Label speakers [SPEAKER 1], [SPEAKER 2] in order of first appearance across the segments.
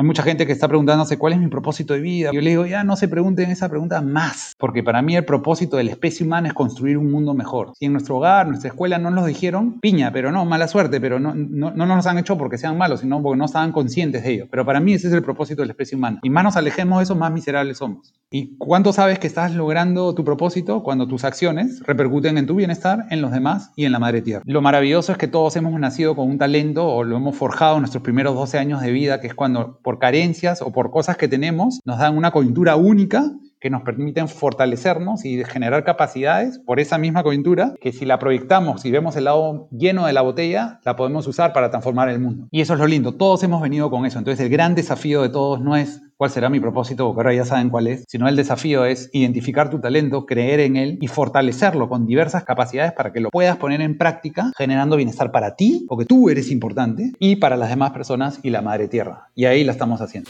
[SPEAKER 1] Hay mucha gente que está preguntándose cuál es mi propósito de vida. Yo le digo, ya no se pregunten esa pregunta más, porque para mí el propósito de la especie humana es construir un mundo mejor. Si en nuestro hogar, nuestra escuela no nos dijeron, piña, pero no, mala suerte, pero no, no, no nos han hecho porque sean malos, sino porque no estaban conscientes de ello. Pero para mí ese es el propósito de la especie humana. Y más nos alejemos de eso, más miserables somos. ¿Y cuánto sabes que estás logrando tu propósito cuando tus acciones repercuten en tu bienestar, en los demás y en la madre tierra? Lo maravilloso es que todos hemos nacido con un talento o lo hemos forjado en nuestros primeros 12 años de vida, que es cuando por carencias o por cosas que tenemos nos dan una coyuntura única que nos permiten fortalecernos y generar capacidades por esa misma coyuntura, que si la proyectamos y vemos el lado lleno de la botella, la podemos usar para transformar el mundo. Y eso es lo lindo, todos hemos venido con eso. Entonces el gran desafío de todos no es cuál será mi propósito, porque ahora ya saben cuál es, sino el desafío es identificar tu talento, creer en él y fortalecerlo con diversas capacidades para que lo puedas poner en práctica, generando bienestar para ti, porque tú eres importante, y para las demás personas y la madre tierra. Y ahí la estamos haciendo.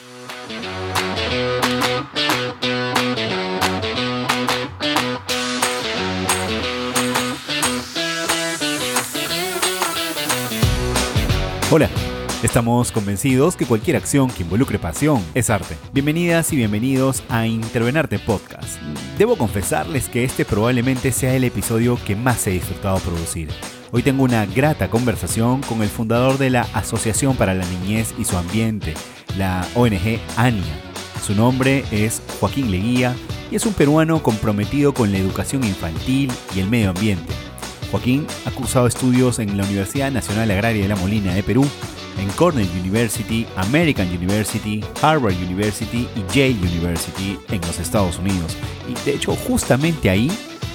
[SPEAKER 2] Hola, estamos convencidos que cualquier acción que involucre pasión es arte. Bienvenidas y bienvenidos a Intervenarte Podcast. Debo confesarles que este probablemente sea el episodio que más he disfrutado producir. Hoy tengo una grata conversación con el fundador de la Asociación para la Niñez y su Ambiente, la ONG ANIA. Su nombre es Joaquín Leguía y es un peruano comprometido con la educación infantil y el medio ambiente. Joaquín ha cursado estudios en la Universidad Nacional Agraria de La Molina de Perú, en Cornell University, American University, Harvard University y Yale University en los Estados Unidos. Y de hecho justamente ahí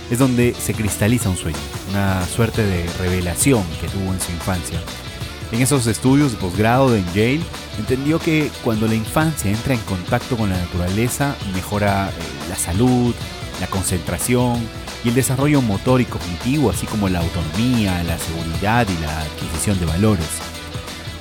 [SPEAKER 2] es donde se cristaliza un sueño, una suerte de revelación que tuvo en su infancia. En esos estudios de posgrado en Yale, entendió que cuando la infancia entra en contacto con la naturaleza, mejora eh, la salud, la concentración, y el desarrollo motor y cognitivo, así como la autonomía, la seguridad y la adquisición de valores.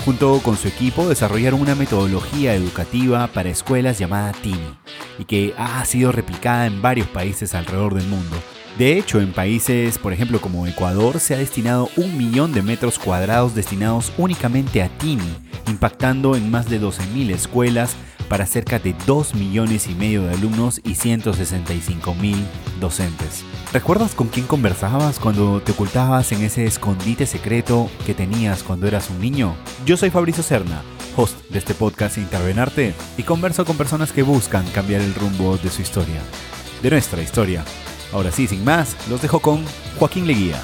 [SPEAKER 2] Junto con su equipo desarrollaron una metodología educativa para escuelas llamada TINI y que ha sido replicada en varios países alrededor del mundo. De hecho, en países, por ejemplo, como Ecuador, se ha destinado un millón de metros cuadrados destinados únicamente a TINI, impactando en más de 12.000 escuelas para cerca de 2 millones y medio de alumnos y 165 mil docentes. ¿Recuerdas con quién conversabas cuando te ocultabas en ese escondite secreto que tenías cuando eras un niño? Yo soy Fabricio Cerna, host de este podcast Intervenarte, y converso con personas que buscan cambiar el rumbo de su historia, de nuestra historia. Ahora sí, sin más, los dejo con Joaquín Leguía.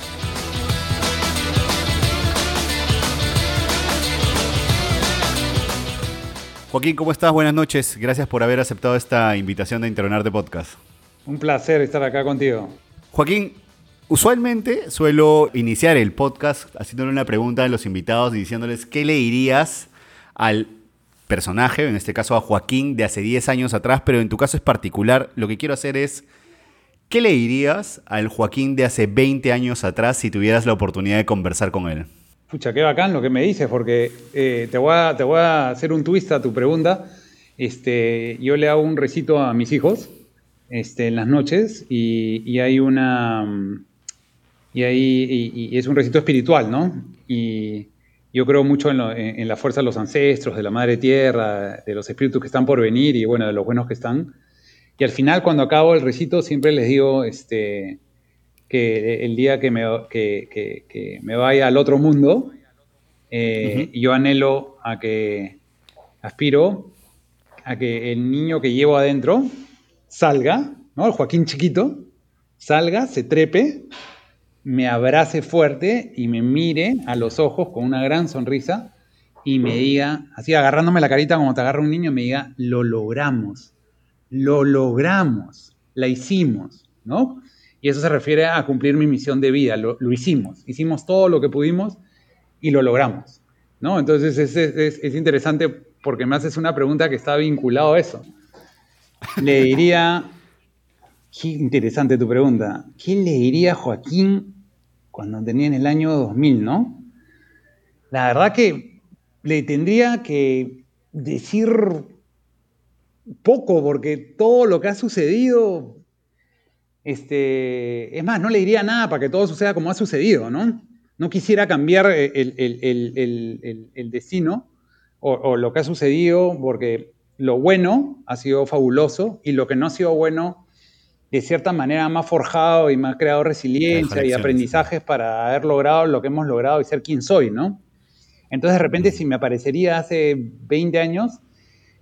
[SPEAKER 2] Joaquín, ¿cómo estás? Buenas noches. Gracias por haber aceptado esta invitación de Intervenarte Podcast.
[SPEAKER 1] Un placer estar acá contigo.
[SPEAKER 2] Joaquín, usualmente suelo iniciar el podcast haciéndole una pregunta a los invitados y diciéndoles qué le dirías al personaje, en este caso a Joaquín de hace 10 años atrás, pero en tu caso es particular. Lo que quiero hacer es, ¿qué le dirías al Joaquín de hace 20 años atrás si tuvieras la oportunidad de conversar con él?
[SPEAKER 1] Pucha, qué bacán lo que me dices, porque eh, te, voy a, te voy a hacer un twist a tu pregunta. Este, yo le hago un recito a mis hijos este, en las noches y, hay una... Y, ahí, y, es un recito espiritual, ¿no? Y yo creo mucho en, la fuerza de los ancestros, de la madre tierra, de los espíritus que están por venir y bueno, de los buenos que están. Y al final, cuando acabo el recito, siempre les digo, este, que el día que me, que, me vaya al otro mundo, eh, yo anhelo a que, aspiro a que el niño que llevo adentro salga, ¿no? El Joaquín chiquito, salga, se trepe, me abrace fuerte y me mire a los ojos con una gran sonrisa y me diga, así agarrándome la carita como te agarra un niño, me diga, lo logramos, lo logramos, la hicimos, ¿no? Y eso se refiere a cumplir mi misión de vida. Lo, hicimos, hicimos todo lo que pudimos y lo logramos. ¿no? Entonces es, es, interesante porque me haces una pregunta que está vinculado a eso. Le diría, qué interesante tu pregunta, ¿qué le diría a Joaquín cuando tenía en el año 2000, no? La verdad que le tendría que decir poco, porque todo lo que ha sucedido, este, es más, no le diría nada para que todo suceda como ha sucedido, ¿no? No quisiera cambiar el, destino o, o, lo que ha sucedido, porque lo bueno ha sido fabuloso y lo que no ha sido bueno, de cierta manera, me ha forjado y me ha creado resiliencia y aprendizajes para haber logrado lo que hemos logrado y ser quien soy, ¿no? Entonces, de repente, si me aparecería hace 20 años,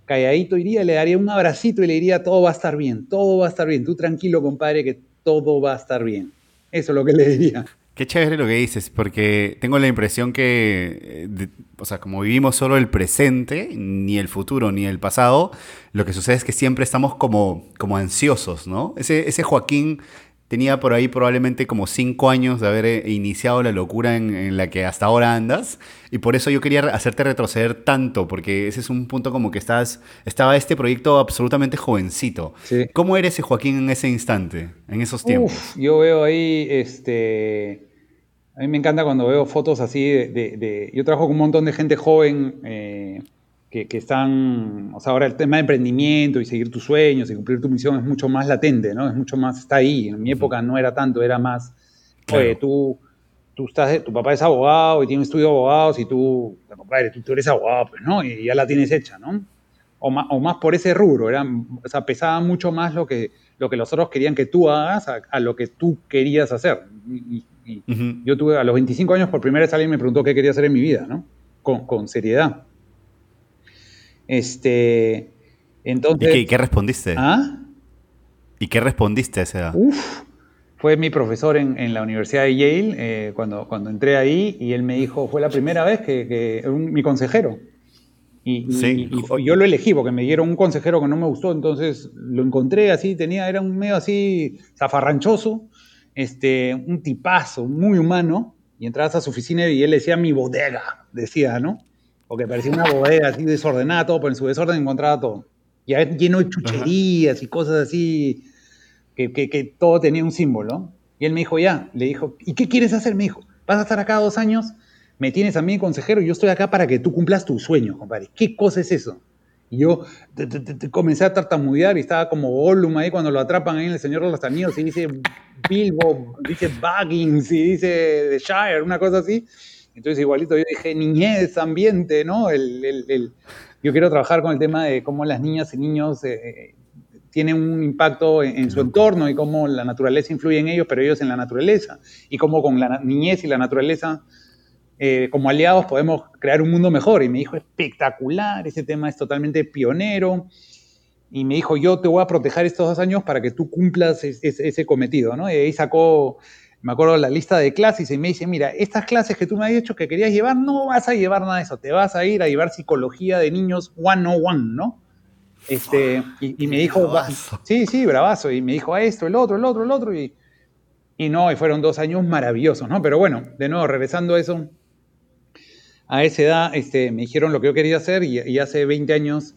[SPEAKER 1] calladito iría, le daría un abracito y le diría, todo va a estar bien, todo va a estar bien, tú tranquilo, compadre, que todo va a estar bien. Eso es lo que le diría.
[SPEAKER 2] Qué chévere lo que dices, porque tengo la impresión que, eh, o sea, como vivimos solo el presente, ni el futuro, ni el pasado, lo que sucede es que siempre estamos como, como ansiosos, ¿no? Ese, ese Joaquín tenía por ahí probablemente como cinco años de haber eh, iniciado la locura en, la que hasta ahora andas. Y por eso yo quería hacerte retroceder tanto, porque ese es un punto como que estás, estaba este proyecto absolutamente jovencito. ¿Cómo eres ese Joaquín en ese instante, en esos tiempos?
[SPEAKER 1] yo veo ahí, este... A mí me encanta cuando veo fotos así de... Yo trabajo con un montón de gente joven. Eh, que, están, o sea, ahora el tema de emprendimiento y seguir tus sueños y cumplir tu misión es mucho más latente, ¿no? Es mucho más, está ahí. En mi época no era tanto, era más, oye, tú, tú estás, tu papá es abogado y tiene un estudio de abogados y tú, compadre, tú, eres abogado, pues, ¿no? Y ya la tienes hecha, ¿no? O más, o más por ese rubro, era, o sea, pesaba mucho más lo que, lo que los otros querían que tú hagas a, lo que tú querías hacer. Y, Yo tuve, a los 25 años, por primera vez alguien me preguntó qué quería hacer en mi vida, ¿no? Con, con seriedad. Este, entonces,
[SPEAKER 2] ¿Y qué, respondiste?
[SPEAKER 1] ¿Ah?
[SPEAKER 2] ¿Y qué respondiste a esa edad?
[SPEAKER 1] Uf, fue mi profesor en, la Universidad de Yale eh, cuando, cuando entré ahí y él me dijo, fue la primera vez que, que mi consejero. Y, sí. y, yo lo elegí porque me dieron un consejero que no me gustó, entonces lo encontré así, tenía, era un medio así zafarranchoso, este, un tipazo, muy humano, y entrabas a su oficina y él decía mi bodega, decía, ¿no? Porque parecía una bodega así desordenada, todo, pero en su desorden encontraba todo. Ya lleno de chucherías y cosas así, que, que, todo tenía un símbolo. Y él me dijo, ya, le dijo, ¿y qué quieres hacer? Me dijo, vas a estar acá dos años, me tienes a mí consejero y yo estoy acá para que tú cumplas tus sueños, compadre. ¿Qué cosa es eso? Y yo comencé a tartamudear y estaba como Gollum ahí cuando lo atrapan ahí en El Señor de los Anillos y dice Bilbo, dice Baggins y dice The Shire, una cosa así. Entonces, igualito yo dije, niñez, ambiente, ¿no? El, yo quiero trabajar con el tema de cómo las niñas y niños eh, eh, tienen un impacto en, su entorno y cómo la naturaleza influye en ellos, pero ellos en la naturaleza. Y cómo con la niñez y la naturaleza, eh, como aliados, podemos crear un mundo mejor. Y me dijo, espectacular, ese tema es totalmente pionero. Y me dijo, yo te voy a proteger estos dos años para que tú cumplas ese, cometido, ¿no? Y ahí sacó me acuerdo la lista de clases y me dice, mira, estas clases que tú me has dicho que querías llevar, no vas a llevar nada de eso, te vas a ir a llevar psicología de niños one-on-one, ¿no? Este, y, me dijo, sí, sí, bravazo, y me dijo a esto, el otro, el otro, el otro, y, y no, y fueron dos años maravillosos, ¿no? Pero bueno, de nuevo, regresando a eso, a esa edad, este, me dijeron lo que yo quería hacer y, hace 20 años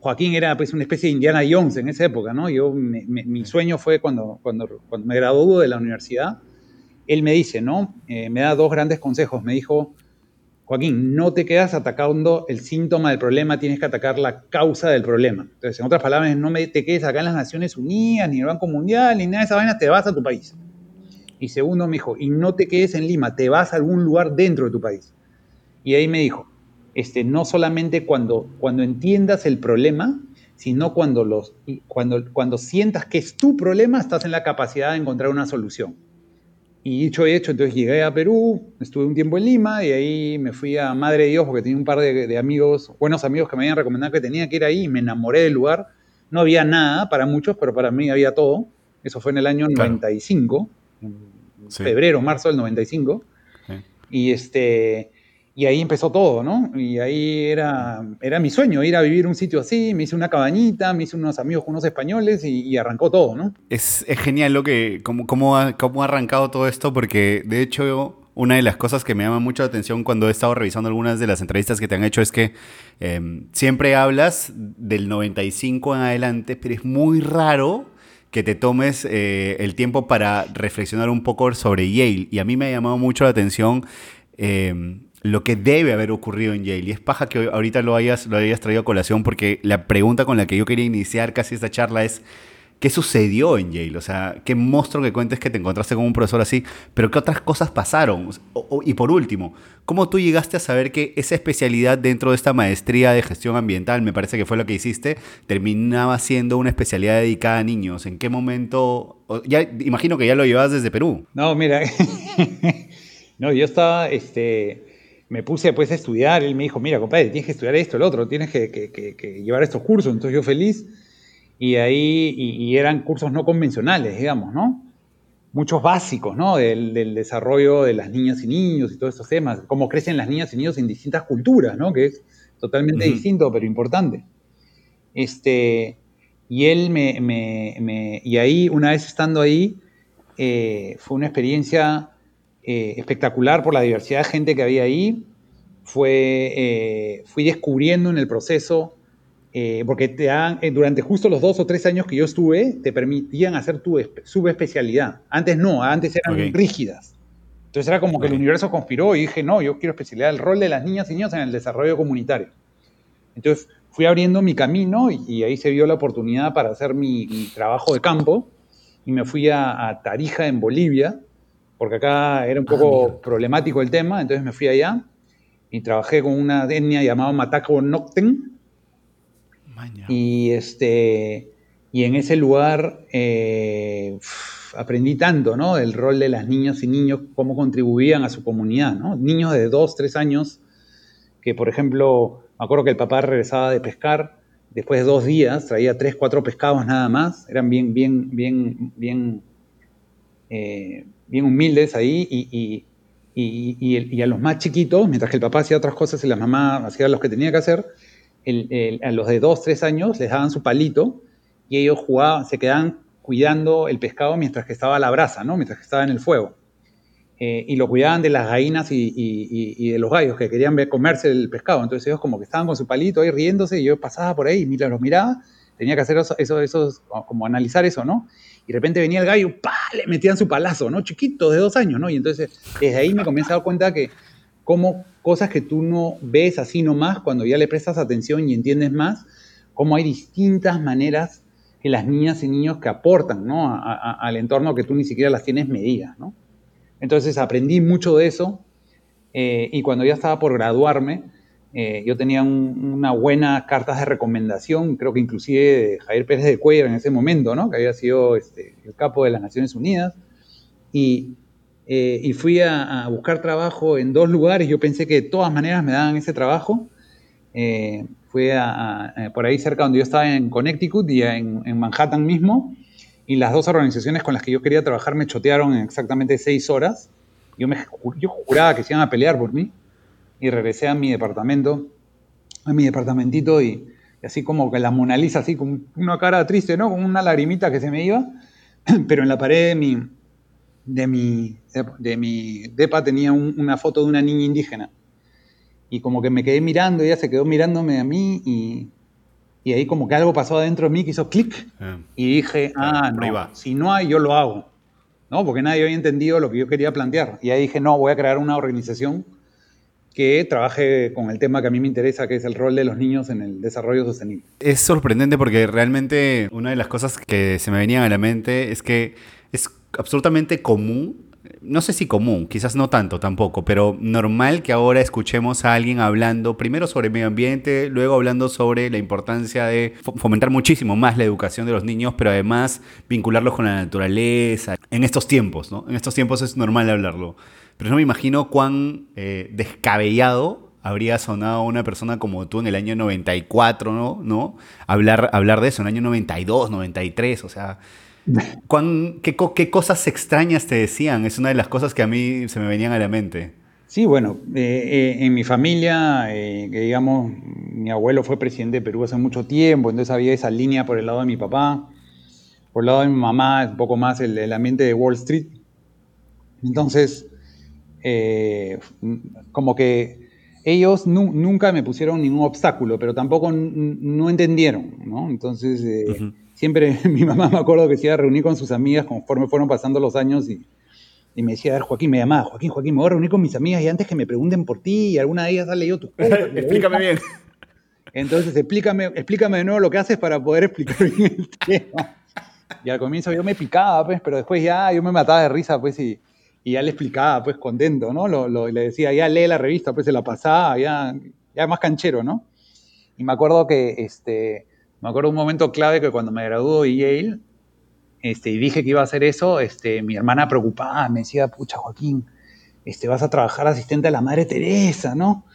[SPEAKER 1] Joaquín era pues una especie de Indiana Jones en esa época, ¿no? Yo, mi sueño fue cuando, cuando, cuando me graduó de la universidad, él me dice, ¿no? Eh, me da dos grandes consejos. Me dijo, Joaquín, no te quedas atacando el síntoma del problema, tienes que atacar la causa del problema. Entonces, en otras palabras, no me, te quedes acá en las Naciones Unidas, ni en el Banco Mundial, ni nada de esa vaina, te vas a tu país. Y segundo, me dijo, y no te quedes en Lima, te vas a algún lugar dentro de tu país. Y ahí me dijo, este, no solamente cuando, cuando entiendas el problema, sino cuando, los, cuando, cuando sientas que es tu problema, estás en la capacidad de encontrar una solución. Y dicho y hecho, entonces llegué a Perú, estuve un tiempo en Lima y ahí me fui a Madre de Dios porque tenía un par de, amigos, buenos amigos que me habían recomendado que tenía que ir ahí y me enamoré del lugar. No había nada para muchos, pero para mí había todo. Eso fue en el año 95, en febrero, marzo del 95. Y este y ahí empezó todo, ¿no? Y ahí era, era mi sueño, ir a vivir un sitio así, me hice una cabañita, me hice unos amigos con unos españoles y, arrancó todo, ¿no?
[SPEAKER 2] Es, genial lo que, cómo, cómo, ha, cómo ha arrancado todo esto, porque de hecho una de las cosas que me llama mucho la atención cuando he estado revisando algunas de las entrevistas que te han hecho es que em, siempre hablas del 95 en adelante, pero es muy raro que te tomes eh, el tiempo para reflexionar un poco sobre Yale. Y a mí me ha llamado mucho la atención em, lo que debe haber ocurrido en Yale. Y es paja que ahorita lo hayas, lo hayas traído a colación porque la pregunta con la que yo quería iniciar casi esta charla es qué sucedió en Yale, o sea, qué monstruo que cuentes que te encontraste con un profesor así, pero qué otras cosas pasaron. y por último, ¿cómo tú llegaste a saber que esa especialidad dentro de esta maestría de gestión ambiental, me parece que fue lo que hiciste, terminaba siendo una especialidad dedicada a niños? ¿En qué momento? Ya, imagino que ya lo llevabas desde Perú.
[SPEAKER 1] No, mira, no, yo estaba, este, me puse pues a estudiar, él me dijo, mira, compadre, tienes que estudiar esto, el otro, tienes que, que llevar estos cursos, entonces yo feliz y ahí y, eran cursos no convencionales, digamos, ¿no? Muchos básicos, ¿no? Del, desarrollo de las niñas y niños y todos estos temas, cómo crecen las niñas y niños en distintas culturas, ¿no? Que es totalmente distinto, pero importante. Este, y él me, me, me, y ahí, una vez estando ahí, eh, fue una experiencia eh, espectacular por la diversidad de gente que había ahí. Fue, eh, fui descubriendo en el proceso eh, porque te dan, durante justo los dos o tres años que yo estuve, te permitían hacer tu subespecialidad. Antes no, antes eran rígidas. Entonces era como que el universo conspiró y dije, no, yo quiero especialidad, el rol de las niñas y niños en el desarrollo comunitario. Entonces fui abriendo mi camino y, ahí se vio la oportunidad para hacer mi, trabajo de campo y me fui a, Tarija, en Bolivia, porque acá era un ah, poco problemático el tema, entonces me fui allá y trabajé con una etnia llamada Mataco Nocten, y, este, y en ese lugar eh, aprendí tanto, ¿no? El rol de las niñas y niños, cómo contribuían a su comunidad, ¿no? Niños de dos, tres años, que por ejemplo, me acuerdo que el papá regresaba de pescar, después de dos días traía tres, cuatro pescados nada más, eran bien, bien, bien, bien, eh, bien humildes ahí y, y, a los más chiquitos, mientras que el papá hacía otras cosas y la mamá hacía los que tenía que hacer, a los de 2, 3 años les daban su palito y ellos jugaban, se quedaban cuidando el pescado mientras que estaba a la brasa, ¿no? mientras que estaba en el fuego. Eh, y lo cuidaban de las gallinas y, de los gallos que querían comerse el pescado. Entonces ellos como que estaban con su palito ahí riéndose y yo pasaba por ahí y los miraba, tenía que hacer eso, eso, como analizar eso, ¿no? Y de repente venía el gallo, ¡pa! le metían su palazo, ¿no? Chiquito, de dos años, ¿no? Y entonces desde ahí me comencé a dar cuenta que cómo cosas que tú no ves así nomás, cuando ya le prestas atención y entiendes más, cómo hay distintas maneras que las niñas y niños que aportan ¿no? al entorno que tú ni siquiera las tienes medidas. ¿no? Entonces aprendí mucho de eso eh, y cuando ya estaba por graduarme, eh, yo tenía una buena carta de recomendación, creo que inclusive de Javier Pérez de Cuellar en ese momento, ¿no? que había sido este, el capo de las Naciones Unidas, y eh, y fui a, buscar trabajo en dos lugares. Yo pensé que de todas maneras me daban ese trabajo. Eh, fui a, eh, por ahí cerca donde yo estaba en Connecticut y en, Manhattan mismo. Y las dos organizaciones con las que yo quería trabajar me chotearon en exactamente seis horas. Yo, me, yo juraba que se iban a pelear por mí. Y regresé a mi departamento, a mi departamentito y, y así como que la Mona Lisa, así con una cara triste, ¿no? Con una lagrimita que se me iba. Pero en la pared de mi, de mi, de, mi depa tenía una foto de una niña indígena. Y como que me quedé mirando, ella se quedó mirándome a mí y, y ahí como que algo pasó adentro de mí que hizo clic. Ah. y dije, ah, no, si no hay, yo lo hago. ¿no? Porque nadie había entendido lo que yo quería plantear. Y ahí dije, no, voy a crear una organización que trabaje con el tema que a mí me interesa, que es el rol de los niños en el desarrollo sostenible.
[SPEAKER 2] Es sorprendente porque realmente una de las cosas que se me venían a la mente es que es absolutamente común, no sé si común, quizás no tanto tampoco, pero normal que ahora escuchemos a alguien hablando primero sobre medio ambiente, luego hablando sobre la importancia de fomentar muchísimo más la educación de los niños, pero además vincularlos con la naturaleza. En estos tiempos, ¿no? En estos tiempos es normal hablarlo. Pero no me imagino cuán eh, descabellado habría sonado una persona como tú en el año 94, ¿no? ¿no? Hablar, hablar de eso, en el año 92, 93, o sea qué, cosas extrañas te decían? Es una de las cosas que a mí se me venían a la mente.
[SPEAKER 1] Sí, bueno, eh, eh, en mi familia, eh, que digamos, mi abuelo fue presidente de Perú hace mucho tiempo, entonces había esa línea por el lado de mi papá, por el lado de mi mamá, un poco más el, ambiente de Wall Street. Entonces, eh, como que ellos nunca me pusieron ningún obstáculo, pero tampoco no entendieron, ¿no? Entonces, eh, siempre mi mamá me acuerdo que se iba a reunir con sus amigas conforme fueron pasando los años y, y me decía, Joaquín, me llamaba, Joaquín, Joaquín, me voy a reunir con mis amigas y antes que me pregunten por ti y alguna de ellas ha leído tu
[SPEAKER 2] Explícame bien.
[SPEAKER 1] Entonces, explícame, explícame de nuevo lo que haces para poder explicar bien el tema. Y al comienzo yo me picaba, pues, pero después ya yo me mataba de risa, pues, y, y ya le explicaba, pues, contento, ¿no? Lo, le decía, ya lee la revista, pues, se la pasaba, ya, ya más canchero, ¿no? Y me acuerdo que, este, me acuerdo un momento clave que cuando me graduó de Yale, este, y dije que iba a hacer eso, este, mi hermana preocupada me decía, pucha, Joaquín, este, vas a trabajar asistente a la Madre Teresa, ¿no?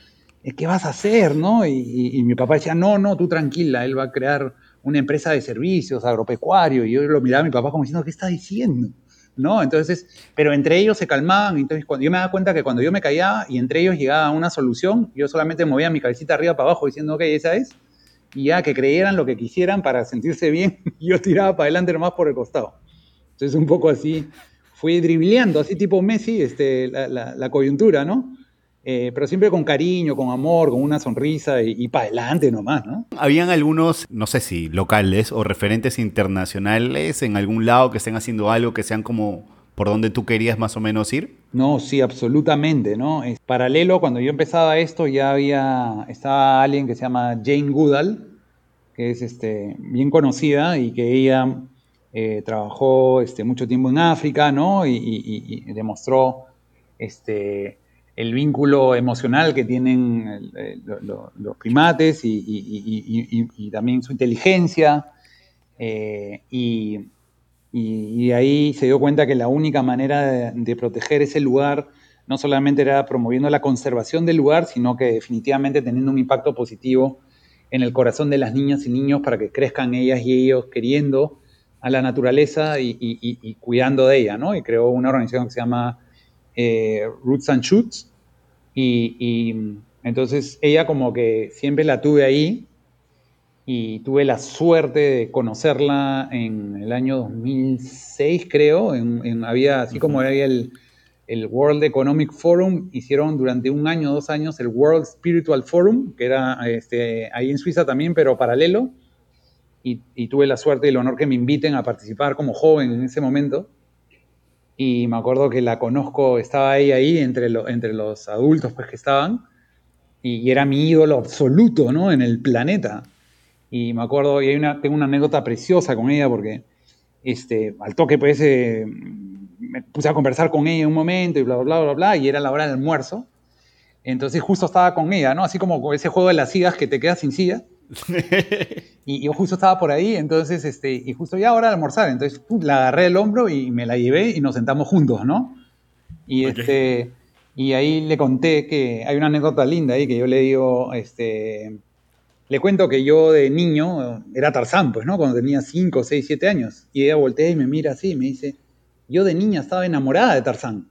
[SPEAKER 1] ¿Qué vas a hacer, no? Y, y mi papá decía, no, no, tú tranquila, él va a crear una empresa de servicios agropecuario, y yo lo miraba a mi papá como diciendo, ¿qué está diciendo? ¿No? Entonces, pero entre ellos se calmaban, entonces cuando yo me daba cuenta que cuando yo me callaba y entre ellos llegaba una solución, yo solamente movía mi cabecita arriba para abajo diciendo, ok, esa es, y ya que creyeran lo que quisieran para sentirse bien, yo tiraba para adelante nomás por el costado. Entonces, un poco así, fui dribleando, así tipo Messi, este, la, la coyuntura, ¿no? Eh, pero siempre con cariño, con amor, con una sonrisa y, para adelante nomás, ¿no?
[SPEAKER 2] Habían algunos, no sé si locales o referentes internacionales en algún lado que estén haciendo algo que sean como por donde tú querías más o menos ir?
[SPEAKER 1] No, sí, absolutamente, ¿no? Es paralelo, cuando yo empezaba esto ya había, estaba alguien que se llama Jane Goodall, que es este, bien conocida y que ella eh, trabajó este, mucho tiempo en África, ¿no? Y, y demostró este, el vínculo emocional que tienen los primates y, también su inteligencia. Eh, y, ahí se dio cuenta que la única manera de, proteger ese lugar no solamente era promoviendo la conservación del lugar, sino que definitivamente teniendo un impacto positivo en el corazón de las niñas y niños para que crezcan ellas y ellos queriendo a la naturaleza y, cuidando de ella, ¿no? Y creó una organización que se llama eh, Roots and Shoots. Y, entonces ella como que siempre la tuve ahí y tuve la suerte de conocerla en el año 2006, creo. En, había, así como había el, el, World Economic Forum, hicieron durante un año, dos años, el World Spiritual Forum, que era este, ahí en Suiza también, pero paralelo. Y, y, tuve la suerte y el honor que me inviten a participar como joven en ese momento y me acuerdo que la conozco, estaba ahí, ahí entre, entre los adultos pues, que estaban, y, era mi ídolo absoluto, ¿no? En el planeta. Y me acuerdo, y tengo una anécdota preciosa con ella, porque este, al toque pues eh, me puse a conversar con ella un momento y bla, bla, bla, bla, y era la hora del almuerzo. Entonces justo estaba con ella, ¿no? Así como ese juego de las sillas que te quedas sin silla. y yo justo estaba por ahí, entonces, este, y justo ya hora de almorzar, entonces la agarré el hombro y me la llevé y nos sentamos juntos, ¿no? Y, este, y ahí le conté que hay una anécdota linda ahí que yo le digo, este, le cuento que yo de niño era Tarzán, pues, ¿no? Cuando tenía 5, 6, 7 años. Y ella voltea y me mira así y me dice, yo de niña estaba enamorada de Tarzán,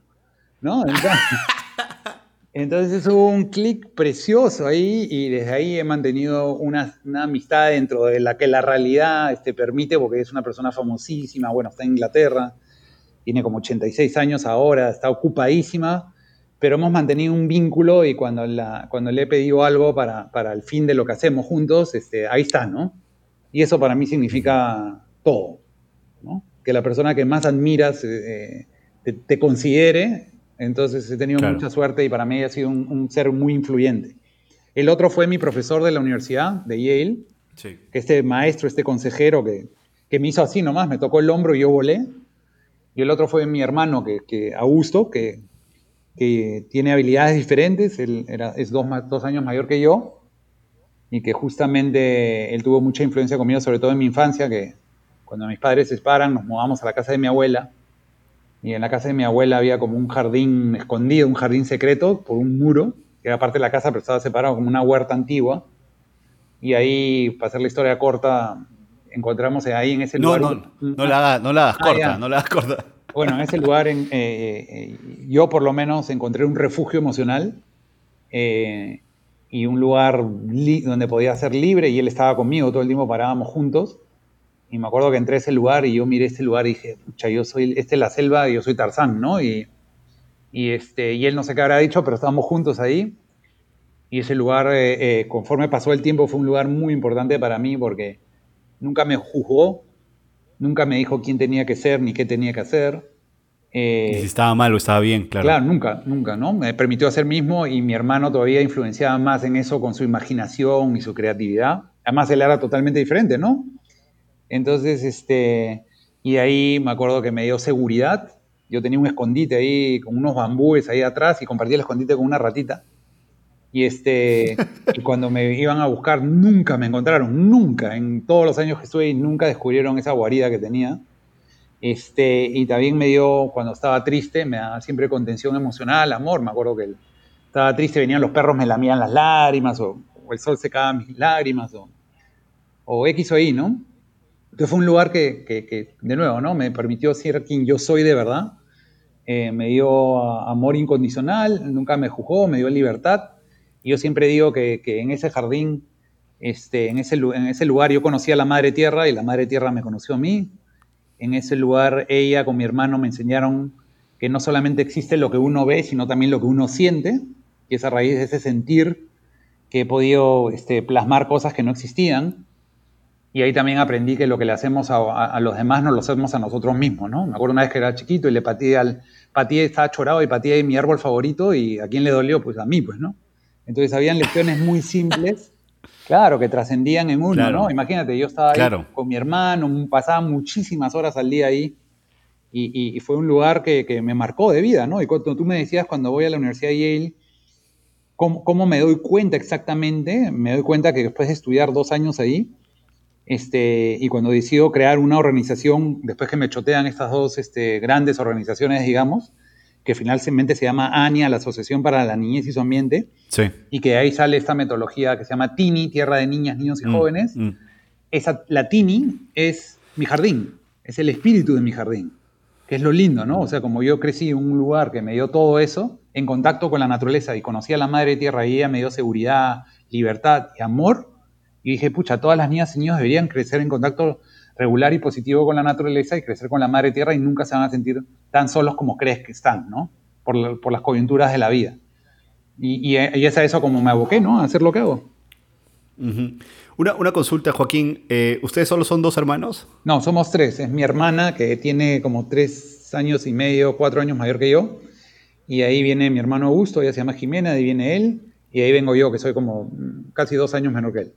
[SPEAKER 1] ¿no? Entonces hubo un clic precioso ahí y desde ahí he mantenido una, amistad dentro de la que la realidad este, permite, porque es una persona famosísima, bueno, está en Inglaterra, tiene como 86 años ahora, está ocupadísima, pero hemos mantenido un vínculo y cuando, la, cuando le he pedido algo para, para, el fin de lo que hacemos juntos, este, ahí está, ¿no? Y eso para mí significa todo, ¿no? Que la persona que más admiras eh, te, te considere entonces he tenido mucha suerte y para mí ha sido un, ser muy influyente. El otro fue mi profesor de la universidad, de Yale, que este maestro, este consejero que, que, me hizo así nomás, me tocó el hombro y yo volé. Y el otro fue mi hermano, que, que Augusto, que, que, tiene habilidades diferentes, él era, es dos, dos años mayor que yo, y que justamente él tuvo mucha influencia conmigo, sobre todo en mi infancia, que cuando mis padres se separan, nos mudamos a la casa de mi abuela y en la casa de mi abuela había como un jardín escondido, un jardín secreto por un muro, que era parte de la casa, pero estaba separado como una huerta antigua. Y ahí, para hacer la historia corta, encontramos ahí en ese lugar...
[SPEAKER 2] No, no, no, la, hagas, no la hagas ah, corta, no la hagas corta.
[SPEAKER 1] Bueno, en ese lugar en, eh, eh, yo por lo menos encontré un refugio emocional eh, y un lugar donde podía ser libre y él estaba conmigo, todo el tiempo parábamos juntos y me acuerdo que entré a ese lugar y yo miré este lugar y dije, pucha, yo soy, este es la selva y yo soy Tarzán, ¿no? Y, Y, este, y él no sé qué habrá dicho, pero estábamos juntos ahí. Y ese lugar, eh, eh, conforme pasó el tiempo, fue un lugar muy importante para mí porque nunca me juzgó, nunca me dijo quién tenía que ser ni qué tenía que hacer.
[SPEAKER 2] Eh, si estaba mal o estaba bien, claro.
[SPEAKER 1] Claro, nunca, nunca, ¿no? Me permitió hacer mismo y mi hermano todavía influenciaba más en eso con su imaginación y su creatividad. Además, él era totalmente diferente, ¿no? Entonces, este, y ahí me acuerdo que me dio seguridad. Yo tenía un escondite ahí con unos bambúes ahí atrás y compartía el escondite con una ratita. Y, este, y cuando me iban a buscar, nunca me encontraron, nunca. En todos los años que estuve ahí, nunca descubrieron esa guarida que tenía. Este, y también me dio, cuando estaba triste, me daba siempre contención emocional, amor. Me acuerdo que estaba triste, venían los perros, me lamían las lágrimas, o, el sol secaba mis lágrimas, o, o X o Y, ¿no? Entonces fue un lugar que, que, de nuevo, ¿no? Me permitió ser quien yo soy de verdad. Eh, me dio amor incondicional, nunca me juzgó, me dio libertad. Y yo siempre digo que, en ese jardín, este, en, ese, en ese lugar yo conocí a la Madre Tierra y la Madre Tierra me conoció a mí. En ese lugar ella con mi hermano me enseñaron que no solamente existe lo que uno ve, sino también lo que uno siente. Y es a raíz de ese sentir que he podido este, plasmar cosas que no existían. Y ahí también aprendí que lo que le hacemos a, los demás no lo hacemos a nosotros mismos, ¿no? Me acuerdo una vez que era chiquito y le pateé al... Pateé, estaba chorado y pateé mi árbol favorito y ¿a quién le dolió? Pues a mí, pues, ¿no? Entonces habían lecciones muy simples, claro, que trascendían en uno, ¿no? Imagínate, yo estaba ahí con mi hermano, pasaba muchísimas horas al día ahí y, fue un lugar que, me marcó de vida, ¿no? Y cuando tú me decías cuando voy a la Universidad de Yale, ¿cómo, me doy cuenta exactamente? Me doy cuenta que después de estudiar dos años ahí, este, y cuando decido crear una organización, después que me chotean estas dos este, grandes organizaciones, digamos, que finalmente se llama ANIA, la Asociación para la Niñez y su Ambiente,
[SPEAKER 2] sí.
[SPEAKER 1] y que ahí sale esta metodología que se llama TINI, Tierra de Niñas, Niños y mm, Jóvenes. Mm. Esa, la TINI es mi jardín, es el espíritu de mi jardín, que es lo lindo, ¿no? O sea, como yo crecí en un lugar que me dio todo eso, en contacto con la naturaleza y conocí a la Madre Tierra y ella me dio seguridad, libertad y amor, y dije, pucha, todas las niñas y niños deberían crecer en contacto regular y positivo con la naturaleza y crecer con la madre tierra y nunca se van a sentir tan solos como crees que están, ¿no? Por, las coyunturas de la vida. Y, es a eso como me aboqué, ¿no? A hacer lo que hago.
[SPEAKER 2] una, consulta, Joaquín. Eh, ¿Ustedes solo son dos hermanos?
[SPEAKER 1] No, somos tres. Es mi hermana que tiene como tres años y medio, cuatro años mayor que yo. Y ahí viene mi hermano Augusto, ella se llama Jimena, ahí viene él. Y ahí vengo yo, que soy como casi dos años menor que él.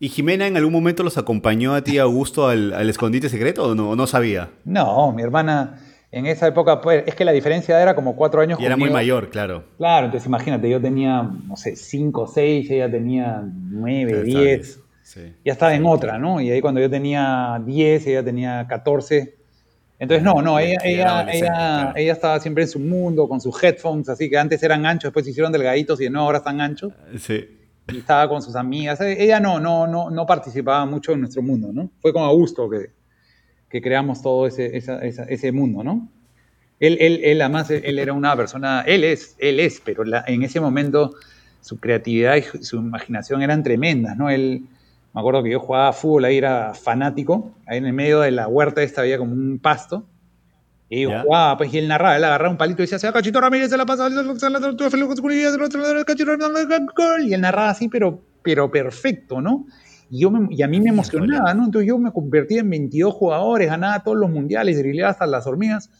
[SPEAKER 2] ¿Y Jimena en algún momento los acompañó a ti, Augusto, al, al escondite secreto o no, no sabía?
[SPEAKER 1] No, mi hermana en esa época, pues, es que la diferencia era como cuatro años.
[SPEAKER 2] Y era muy mayor, claro.
[SPEAKER 1] Claro, entonces imagínate, yo tenía, no sé, cinco, seis, ella tenía nueve, diez. Ya estaba en otra, ¿no? Y ahí cuando yo tenía diez, ella tenía catorce. Entonces, no, no, ella, ella, ella, ella, estaba siempre en su mundo, con sus headphones, así que antes eran anchos, después se hicieron delgaditos y de nuevo ahora están anchos.
[SPEAKER 2] Sí
[SPEAKER 1] estaba con sus amigas. Ella no, no, no, no participaba mucho en nuestro mundo, ¿no? Fue con Augusto que, que creamos todo ese, ese mundo, ¿no? Él, él, él, además, él era una persona, él es, él es, pero en ese momento su creatividad y su imaginación eran tremendas, ¿no? Él, me acuerdo que yo jugaba fútbol, ahí era fanático, ahí en el medio de la huerta esta había como un pasto, y pues y él narraba, él agarraba un palito y decía, sea Cachito Ramírez, se la pasa, y él narraba así, pero, pero perfecto, ¿no? Y, yo y a mí me emocionaba, ¿no? Entonces yo me convertí en 22 jugadores, ganaba todos los mundiales, driblaba hasta las hormigas,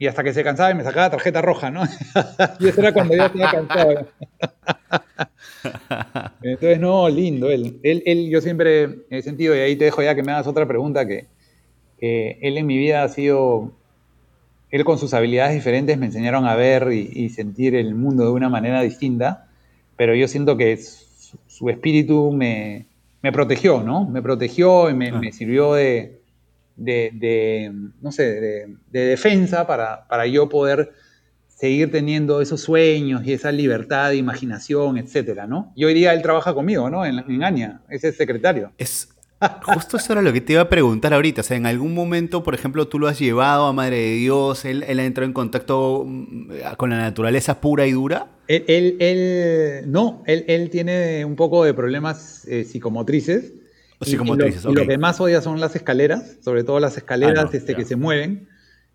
[SPEAKER 1] y hasta que se cansaba y me sacaba tarjeta roja, ¿no? y eso era cuando yo estaba cansado. Entonces, no, lindo, él, él, él, yo siempre he sentido, y ahí te dejo ya que me hagas otra pregunta, que, que él en mi vida ha sido él con sus habilidades diferentes me enseñaron a ver y, sentir el mundo de una manera distinta, pero yo siento que su, espíritu me, protegió, ¿no? Me protegió y me, ah. sirvió de, no sé, de, defensa para, para, yo poder seguir teniendo esos sueños y esa libertad de imaginación, etcétera, ¿no? Y hoy día él trabaja conmigo, ¿no? En, en AñA, es el secretario.
[SPEAKER 2] Es, Justo eso era lo que te iba a preguntar ahorita. O sea, en algún momento, por ejemplo, tú lo has llevado a Madre de Dios, él, él ha entrado en contacto mm, con la naturaleza pura y dura.
[SPEAKER 1] Él, él, no, él, él, tiene un poco de problemas eh, psicomotrices.
[SPEAKER 2] psicomotrices,
[SPEAKER 1] y, lo, que más odia son las escaleras, sobre todo las escaleras ah, este, que se mueven.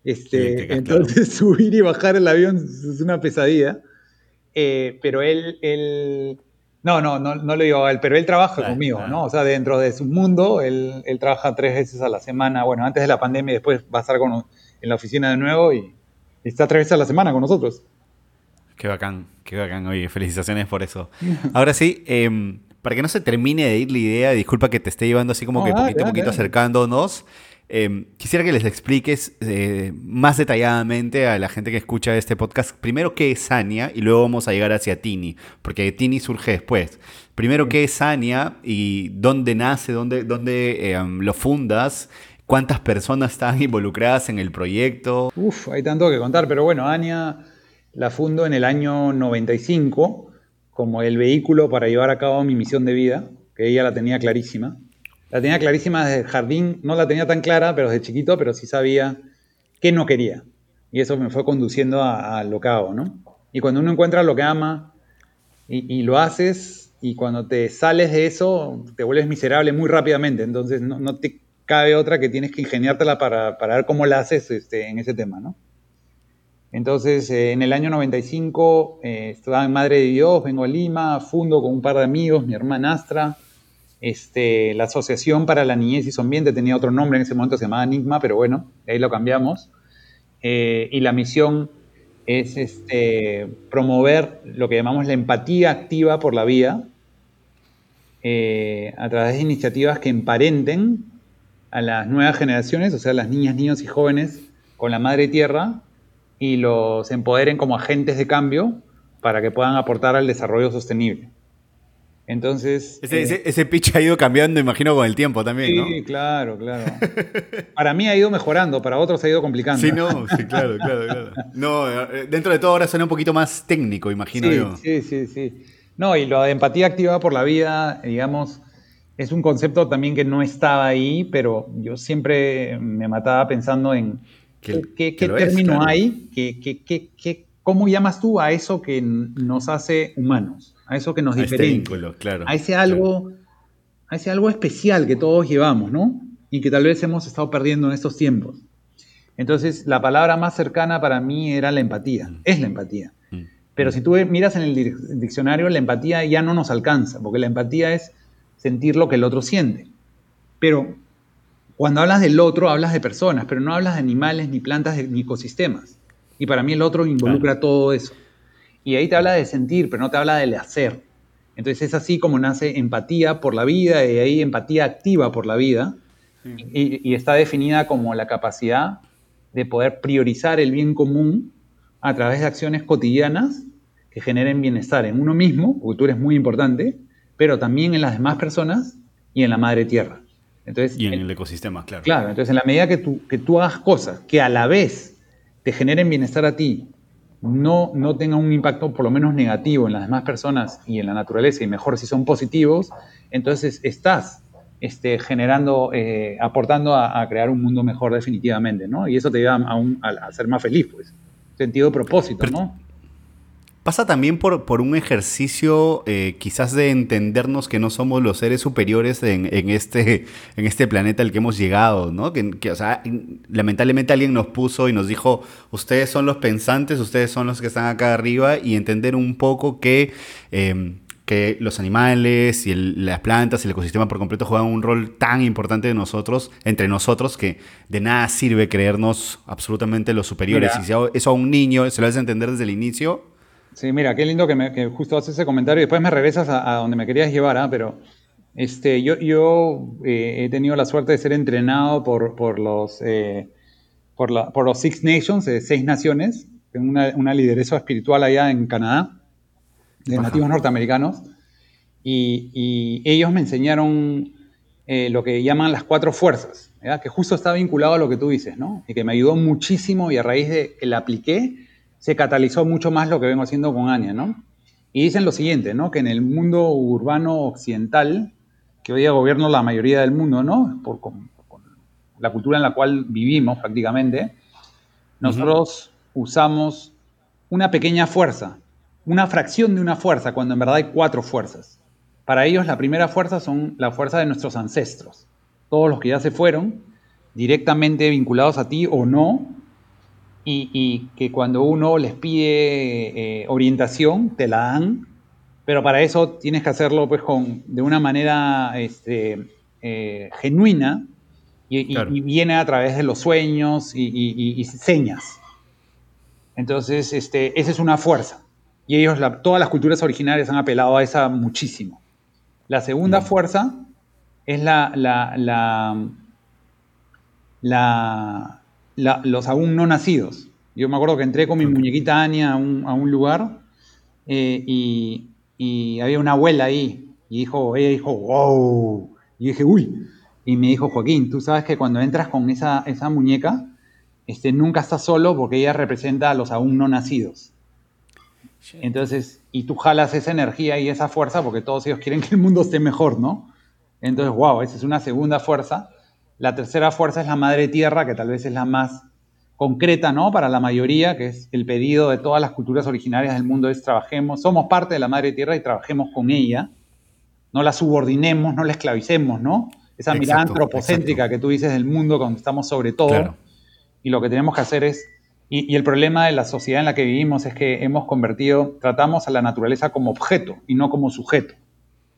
[SPEAKER 1] Este, entonces subir y bajar el avión es una pesadilla. Eh, pero él, no, no, no, no lo digo a él, pero él trabaja conmigo, ¿no? O sea, dentro de su mundo, él, él, trabaja tres veces a la semana, bueno, antes de la pandemia y después va a estar con, en la oficina de nuevo y, está tres veces a la semana con nosotros.
[SPEAKER 2] Qué bacán, qué bacán, oye, felicitaciones por eso. Ahora sí, eh, para que no se termine de ir la idea, disculpa que te esté llevando así como que poquito a poquito acercándonos. Em, quisiera que les expliques eh, más detalladamente a la gente que escucha este podcast, primero qué es Ania y luego vamos a llegar hacia Tini, porque Tini surge después. Primero qué es Ania y dónde nace, dónde, dónde em, lo fundas, cuántas personas están involucradas en el proyecto.
[SPEAKER 1] Uf, hay tanto que contar, pero bueno, Ania la fundo en el año 95 como el vehículo para llevar a cabo mi misión de vida, que ella la tenía clarísima. La tenía clarísima desde el jardín, no la tenía tan clara, pero desde chiquito, pero sí sabía qué no quería. Y eso me fue conduciendo a, lo que hago, ¿no? Y cuando uno encuentra lo que ama y, lo haces, y cuando te sales de eso, te vuelves miserable muy rápidamente. Entonces no, te cabe otra que tienes que ingeniártela para, para ver cómo la haces este, en ese tema, ¿no? Entonces, eh, en el año 95 eh, estaba en Madre de Dios, vengo a Lima, fundo con un par de amigos, mi hermana Astra, este, la Asociación para la Niñez y su Ambiente, tenía otro nombre en ese momento, se llamaba Enigma, pero bueno, ahí lo cambiamos. Eh, y la misión es este, promover lo que llamamos la empatía activa por la vida, a través de iniciativas que emparenten a las nuevas generaciones, o sea, las niñas, niños y jóvenes, con la madre tierra y los empoderen como agentes de cambio para que puedan aportar al desarrollo sostenible. Entonces...
[SPEAKER 2] Ese, eh, pitch ha ido cambiando, imagino, con el tiempo también, ¿no?
[SPEAKER 1] Sí, claro, claro. para mí ha ido mejorando, para otros ha ido complicando.
[SPEAKER 2] Sí, no, sí, claro, claro, claro. No, eh, dentro de todo ahora suena un poquito más técnico, imagino yo.
[SPEAKER 1] Sí, sí, sí. No, y lo de empatía activa por la vida, digamos, es un concepto también que no estaba ahí, pero yo siempre me mataba pensando en ¿Qué, término hay? ¿Qué, cómo llamas tú a eso que nos hace humanos? A eso que nos este diferencia. claro, a ese algo, a ese algo especial que todos llevamos, ¿no? Y que tal vez hemos estado perdiendo en estos tiempos. Entonces, la palabra más cercana para mí era la empatía. Mm. Es la empatía. Mm. Pero si tú miras en el diccionario, la empatía ya no nos alcanza, porque la empatía es sentir lo que el otro siente. Pero cuando hablas del otro, hablas de personas, pero no hablas de animales, ni plantas, ni ecosistemas. Y para mí el otro involucra todo eso. Y ahí te habla de sentir, pero no te habla del hacer. Entonces es así como nace empatía por la vida y ahí empatía activa por la vida. Y, y, está definida como la capacidad de poder priorizar el bien común a través de acciones cotidianas que generen bienestar en uno mismo, porque tú eres muy importante, pero también en las demás personas y en la madre tierra.
[SPEAKER 2] Entonces, y en el ecosistema, claro.
[SPEAKER 1] Claro, entonces en la medida que tú, que tú hagas cosas que a la vez te generen bienestar a ti, no, no tengan un impacto por lo menos negativo en las demás personas y en la naturaleza, y mejor si son positivos, entonces estás este, generando, eh, aportando a, crear un mundo mejor definitivamente, ¿no? Y eso te lleva a, a, ser más feliz, pues. Sentido de propósito, ¿no?
[SPEAKER 2] Pasa también por, por un ejercicio eh, quizás de entendernos que no somos los seres superiores en, este, en este planeta al que hemos llegado, ¿no? Que, o sea, lamentablemente alguien nos puso y nos dijo, ustedes son los pensantes, ustedes son los que están acá arriba y entender un poco que, em, que los animales y las plantas y el ecosistema por completo juegan un rol tan importante de nosotros, entre nosotros, que de nada sirve creernos absolutamente los superiores. Y si eso a un niño se lo hace entender desde el inicio,
[SPEAKER 1] Sí, mira, qué lindo que, me, que justo haces ese comentario y después me regresas a, donde me querías llevar, ¿ah? pero este, yo, yo eh, he tenido la suerte de ser entrenado por, por los, eh, por, la, por, los Six Nations, de seis naciones. Una, una, lideresa espiritual allá en Canadá, de nativos norteamericanos, y, y, ellos me enseñaron eh, lo que llaman las cuatro fuerzas, que justo está vinculado a lo que tú dices, ¿no? y que me ayudó muchísimo y a raíz de que la apliqué, se catalizó mucho más lo que vengo haciendo con Ania, ¿no? Y dicen lo siguiente, ¿no? Que en el mundo urbano occidental, que hoy día gobierna la mayoría del mundo, ¿no? Por, con, la cultura en la cual vivimos prácticamente, nosotros usamos una pequeña fuerza, una fracción de una fuerza, cuando en verdad hay cuatro fuerzas. Para ellos la primera fuerza son la fuerza de nuestros ancestros, todos los que ya se fueron, directamente vinculados a ti o no, y, que cuando uno les pide eh, orientación, te la dan, pero para eso tienes que hacerlo pues con, de una manera este, eh, genuina y, viene a través de los sueños y, señas. Entonces, este, esa es una fuerza. Y ellos, todas las culturas originarias han apelado a esa muchísimo. La segunda fuerza es la, la, los aún no nacidos. Yo me acuerdo que entré con mi muñequita Ania a un, lugar eh, y, había una abuela ahí y dijo, ella dijo, wow. Y dije, uy. Y me dijo, Joaquín, tú sabes que cuando entras con esa, esa muñeca, este, nunca estás solo porque ella representa a los aún no nacidos. Entonces, y tú jalas esa energía y esa fuerza porque todos ellos quieren que el mundo esté mejor, ¿no? Entonces, wow, esa es una segunda fuerza. La tercera fuerza es la madre tierra, que tal vez es la más concreta, ¿no? Para la mayoría, que es el pedido de todas las culturas originarias del mundo, es trabajemos, somos parte de la madre tierra y trabajemos con ella. No la subordinemos, no la esclavicemos, ¿no? Esa mirada antropocéntrica que tú dices del mundo cuando estamos sobre todo. Y lo que tenemos que hacer es y, el problema de la sociedad en la que vivimos es que hemos convertido, tratamos a la naturaleza como objeto y no como sujeto.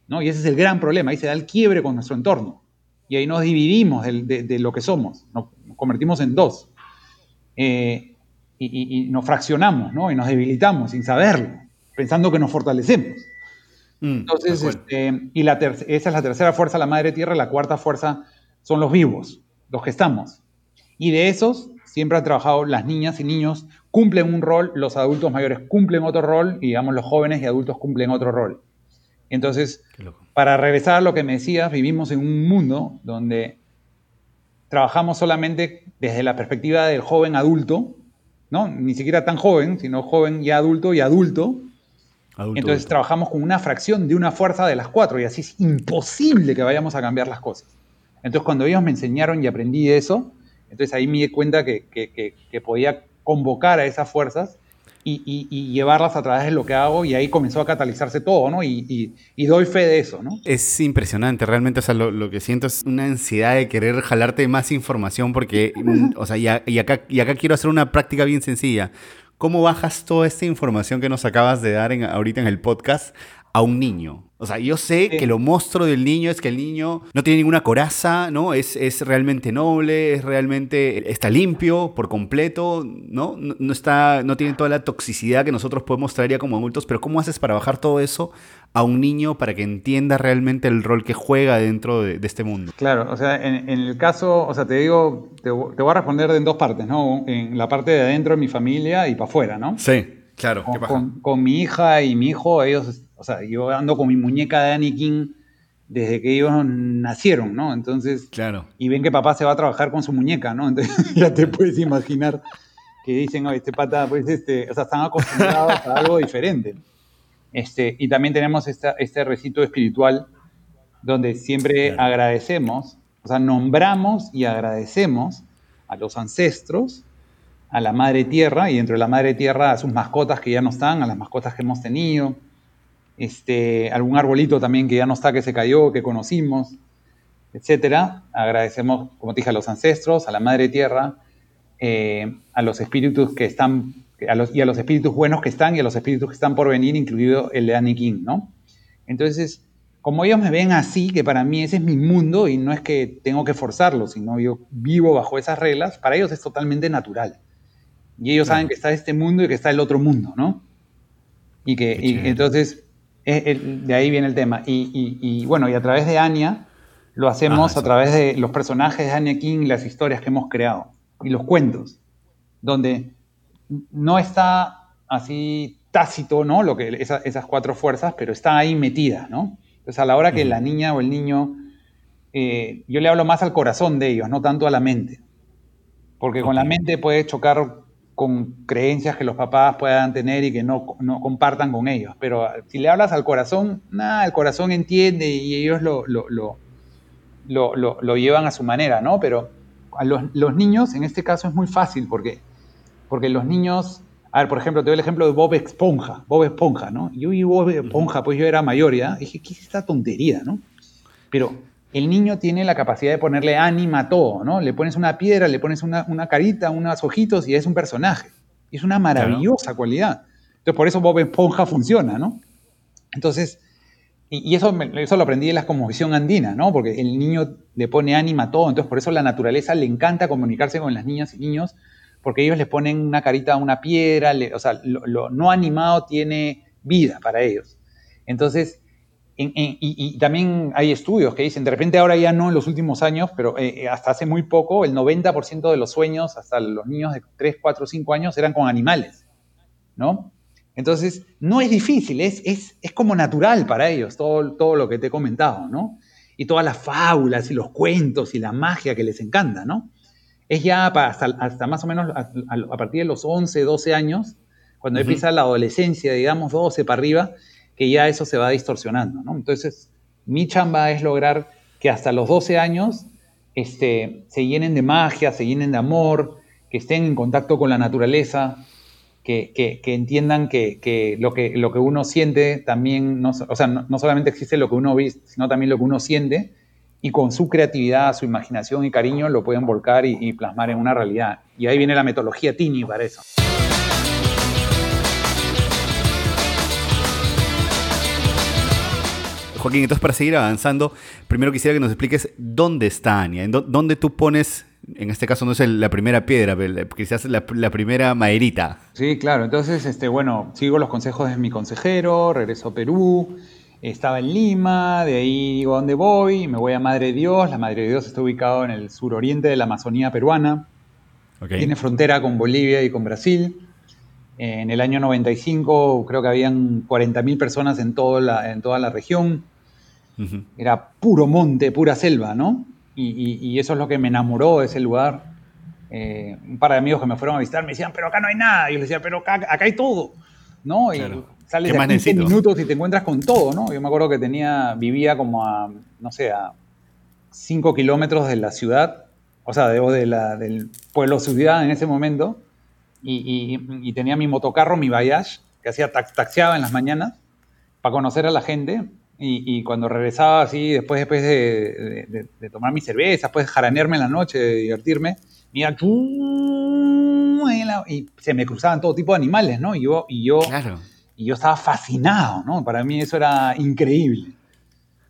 [SPEAKER 1] ¿no? Y ese es el gran problema, ahí se da el quiebre con nuestro entorno. Y ahí nos dividimos de, lo que somos, nos, convertimos en dos. Eh, y, nos fraccionamos, ¿no? Y nos debilitamos sin saberlo, pensando que nos fortalecemos. Mm, Entonces, este, y la esa es la tercera fuerza, la madre tierra, la cuarta fuerza son los vivos, los que estamos. Y de esos, siempre han trabajado las niñas y niños cumplen un rol, los adultos mayores cumplen otro rol y digamos los jóvenes y adultos cumplen otro rol. Entonces, para regresar a lo que me decías, vivimos en un mundo donde trabajamos solamente desde la perspectiva del joven adulto, ¿no? Ni siquiera tan joven, sino joven y adulto y adulto. Entonces trabajamos con una fracción de una fuerza de las cuatro y así es imposible que vayamos a cambiar las cosas. Entonces cuando ellos me enseñaron y aprendí eso, entonces ahí me di cuenta que, podía convocar a esas fuerzas y, llevarlas a través de lo que hago y ahí comenzó a catalizarse todo, ¿no? Y, doy fe de eso, ¿no?
[SPEAKER 2] Es impresionante, realmente, o sea, lo, que siento es una ansiedad de querer jalarte más información porque, mm, o sea, y, acá, y acá quiero hacer una práctica bien sencilla. ¿Cómo bajas toda esta información que nos acabas de dar ahorita en el podcast a un niño? O sea, yo sé que lo monstruo del niño es que el niño no tiene ninguna coraza, ¿no? Es, es realmente noble, es realmente, está limpio por completo, ¿no? ¿no? está, no tiene toda la toxicidad que nosotros podemos traer ya como adultos, pero ¿cómo haces para bajar todo eso a un niño para que entienda realmente el rol que juega dentro de, este mundo?
[SPEAKER 1] Claro, o sea, en, el caso, o sea, te digo, te, voy a responder en dos partes, ¿no? En la parte de adentro de mi familia y para afuera, ¿no?
[SPEAKER 2] Sí. Claro,
[SPEAKER 1] con, con, mi hija y mi hijo, ellos o sea, yo ando con mi muñeca de Anakin desde que ellos nacieron, ¿no? Entonces,
[SPEAKER 2] claro.
[SPEAKER 1] y ven que papá se va a trabajar con su muñeca, ¿no? Entonces ya te puedes imaginar que dicen, oye, este pata, pues, este, o sea, están acostumbrados a algo diferente. Este, y también tenemos esta, este recito espiritual donde siempre agradecemos, o sea, nombramos y agradecemos a los ancestros, a la madre tierra, y dentro de la madre tierra a sus mascotas que ya no están, a las mascotas que hemos tenido, este, algún arbolito también que ya no está, que se cayó, que conocimos, etcétera. Agradecemos, como te dije, a los ancestros, a la Madre Tierra, eh, a los espíritus que están, a los, y a los espíritus buenos que están y a los espíritus que están por venir, incluido el de Anakin, ¿no? Entonces, como ellos me ven así, que para mí ese es mi mundo y no es que tengo que forzarlo, sino yo vivo bajo esas reglas, para ellos es totalmente natural. Y ellos saben que está este mundo y que está el otro mundo, ¿no? Y que y entonces de ahí viene el tema. Y, bueno, y a través de Anya lo hacemos a través de los personajes de Anya King y las historias que hemos creado y los cuentos, donde no está así tácito, ¿no? Lo que esas cuatro fuerzas, pero está ahí metida, ¿no? Entonces a la hora que la niña o el niño, eh, yo le hablo más al corazón de ellos, no tanto a la mente, porque con la mente puede chocar con creencias que los papás puedan tener y que no, compartan con ellos. Pero si le hablas al corazón, nada, el corazón entiende y ellos lo, lo, llevan a su manera, ¿no? Pero a los, niños, en este caso, es muy fácil porque, porque los niños, a ver, por ejemplo, te doy el ejemplo de Bob Esponja, Bob Esponja, ¿no? Yo vi Bob Esponja, pues yo era mayor ya, dije, ¿qué es esta tontería, no? Pero el niño tiene la capacidad de ponerle ánima a todo, ¿no? Le pones una piedra, le pones una, carita, unos ojitos y es un personaje. es una maravillosa cualidad. Entonces, por eso Bob Esponja funciona, ¿no? Entonces, y, eso, eso lo aprendí en la cosmovisión andina, ¿no? Porque el niño le pone ánima a todo, entonces por eso la naturaleza le encanta comunicarse con las niñas y niños, porque ellos les ponen una carita a una piedra, o sea, lo no animado tiene vida para ellos. Entonces, y, también hay estudios que dicen, de repente ahora ya no en los últimos años, pero eh, eh, hasta hace muy poco, el 90% de los sueños, hasta los niños de 3, 4, 5 años, eran con animales, ¿no? Entonces, no es difícil, es, es, es como natural para ellos todo, todo lo que te he comentado, ¿no? Y todas las fábulas y los cuentos y la magia que les encanta, ¿no? Es ya hasta, hasta más o menos a, a, partir de los 11, 12 años, cuando empieza la adolescencia, digamos 12 para arriba, que ya eso se va distorsionando, ¿no? Entonces, mi chamba es lograr que hasta los 12 años este, se llenen de magia, se llenen de amor, que estén en contacto con la naturaleza, que, entiendan que, lo que lo que uno siente también, no, o sea, no, solamente existe lo que uno ve, sino también lo que uno siente, y con su creatividad, su imaginación y cariño lo pueden volcar y, y plasmar en una realidad. Y ahí viene la metodología Tini para eso.
[SPEAKER 2] Joaquín, entonces para seguir avanzando, primero quisiera que nos expliques dónde está Ania, dónde tú pones, en este caso no es la primera piedra, quizás la, la primera maderita.
[SPEAKER 1] Sí, claro, entonces, este, bueno, sigo los consejos de mi consejero, regreso a Perú, estaba en Lima, de ahí digo a dónde voy, me voy a Madre Dios, la Madre Dios está ubicado en el suroriente de la Amazonía peruana, tiene frontera con Bolivia y con Brasil. En el año 95 creo que habían 40.000 personas en, toda en toda la región. Era puro monte, pura selva, ¿no? Y, eso es lo que me enamoró de ese lugar. Eh, un par de amigos que me fueron a visitar me decían, pero acá no hay nada. Y yo les decía, pero acá, hay todo, ¿no? Y sales de 15 minutos y te encuentras con todo, ¿no? Yo me acuerdo que tenía, vivía como a, no sé, a 5 kilómetros de la ciudad, o sea, de, la, del pueblo ciudad en ese momento, y, tenía mi motocarro, mi Bayash, que hacía taxiaba en las mañanas para conocer a la gente y, cuando regresaba así, después, después de, tomar mi cerveza, después de jaranearme en la noche, de divertirme, mira, y se me cruzaban todo tipo de animales, ¿no? Y yo, y yo, y yo estaba fascinado, ¿no? Para mí eso era increíble.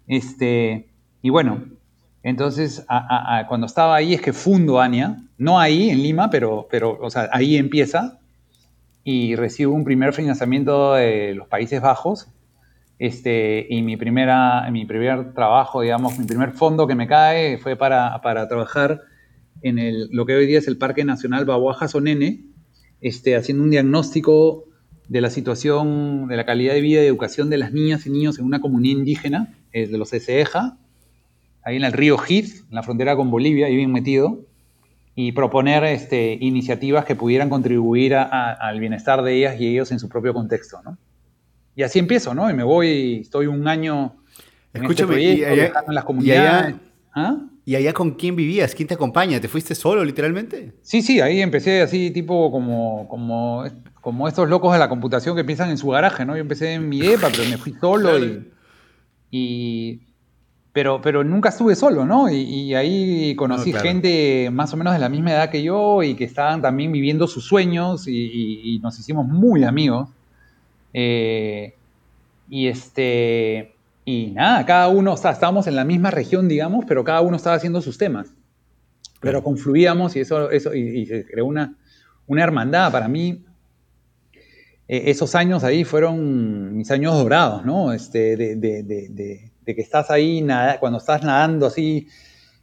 [SPEAKER 1] Este, y bueno, entonces cuando estaba ahí es que fundo Ania, no ahí en Lima, pero, pero o sea, ahí empieza y recibo un primer financiamiento de los Países Bajos este, y mi, primera, mi primer trabajo, digamos, mi primer fondo que me cae fue para, para trabajar en el, lo que hoy día es el Parque Nacional Bahuaja Sonene, este, haciendo un diagnóstico de la situación, de la calidad de vida y educación de las niñas y niños en una comunidad indígena, eh, de los Eseja, ahí en el río Heath, en la frontera con Bolivia, ahí bien metido, y proponer este, iniciativas que pudieran contribuir al bienestar de ellas y ellos en su propio contexto, ¿no? Y así empiezo, ¿no? Y me voy, estoy un año en este Escúchame, este proyecto, y allá, en las comunidades.
[SPEAKER 2] ¿Ah? ¿Y allá con quién vivías? ¿Quién te acompaña? ¿Te fuiste solo, literalmente?
[SPEAKER 1] Sí, sí, ahí empecé así, tipo como, como, como estos locos de la computación que piensan en su garaje, ¿no? Yo empecé en mi EPA, pero me fui solo y, pero, pero nunca estuve solo, ¿no? Y, ahí conocí gente más o menos de la misma edad que yo y que estaban también viviendo sus sueños y nos hicimos muy amigos. Eh, y este. Y nada, cada uno, o sea, estábamos en la misma región, digamos, pero cada uno estaba haciendo sus temas. Pero confluíamos y eso, eso y, se creó una, una hermandad. Para mí, e, esos años ahí fueron mis años dorados, ¿no? Este, de, de, de, de que estás ahí, nada, cuando estás nadando así,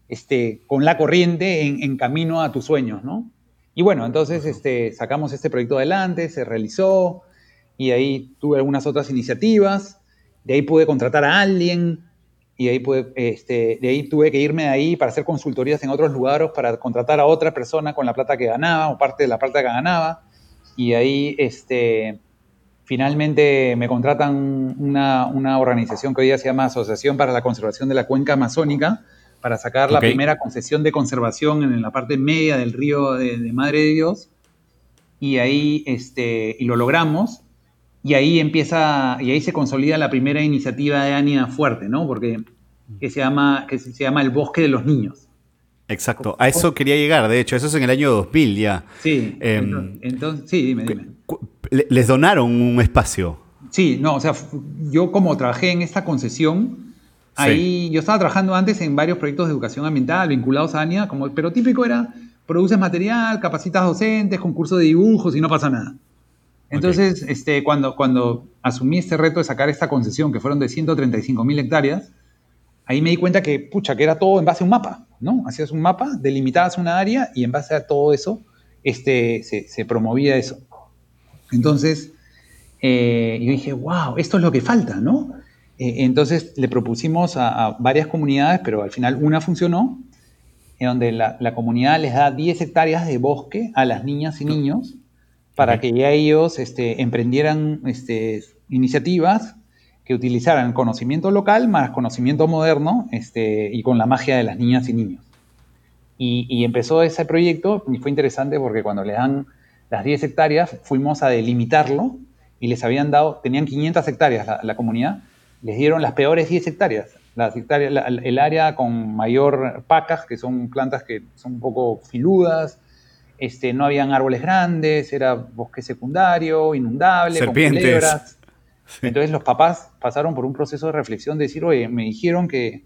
[SPEAKER 1] este, con la corriente en, en, camino a tus sueños, ¿no? Y bueno, entonces este, sacamos este proyecto adelante, se realizó, y ahí tuve algunas otras iniciativas, de ahí pude contratar a alguien y de ahí, pude, este, de ahí tuve que irme de ahí para hacer consultorías en otros lugares, para contratar a otra persona con la plata que ganaba o parte de la plata que ganaba. Y ahí este, finalmente me contratan una, una, organización que hoy día se llama Asociación para la Conservación de la Cuenca Amazónica para sacar la primera concesión de conservación en la parte media del río de, de Madre de Dios. Y ahí este, y lo logramos y ahí empieza, y ahí se consolida la primera iniciativa de ANIA fuerte, ¿no? Porque que se llama, que se llama El Bosque de los Niños.
[SPEAKER 2] Exacto, a eso quería llegar, de hecho, eso es en el año 2000 ya.
[SPEAKER 1] Sí, em, entonces, sí, dime, dime.
[SPEAKER 2] Les donaron un espacio.
[SPEAKER 1] Sí, no, o sea, yo como trabajé en esta concesión, ahí yo estaba trabajando antes en varios proyectos de educación ambiental vinculados a ANIA, como, pero típico era, produces material, capacitas docentes, concurso de dibujos y no pasa nada. Entonces, este, cuando, cuando asumí este reto de sacar esta concesión, que fueron de 135 mil hectáreas, ahí me di cuenta que, pucha, que era todo en base a un mapa, ¿no? Hacías un mapa, delimitabas una área y en base a todo eso este, se, promovía eso. Entonces, eh, yo dije, wow, esto es lo que falta, ¿no? Eh, entonces le propusimos a, varias comunidades, pero al final una funcionó, en donde la, comunidad les da 10 hectáreas de bosque a las niñas y niños para que ya ellos este, emprendieran este, iniciativas que utilizaran conocimiento local más conocimiento moderno este, y con la magia de las niñas y niños. Y, empezó ese proyecto y fue interesante porque cuando le dan las 10 hectáreas fuimos a delimitarlo y les habían dado, tenían 500 hectáreas la, comunidad, les dieron las peores 10 hectáreas. Las hectáreas el área con mayor pacas, que son plantas que son un poco filudas, este, no habían árboles grandes, era bosque secundario, inundable,
[SPEAKER 2] Serpientes.
[SPEAKER 1] Entonces los papás pasaron por un proceso de reflexión de decir, oye, me dijeron que,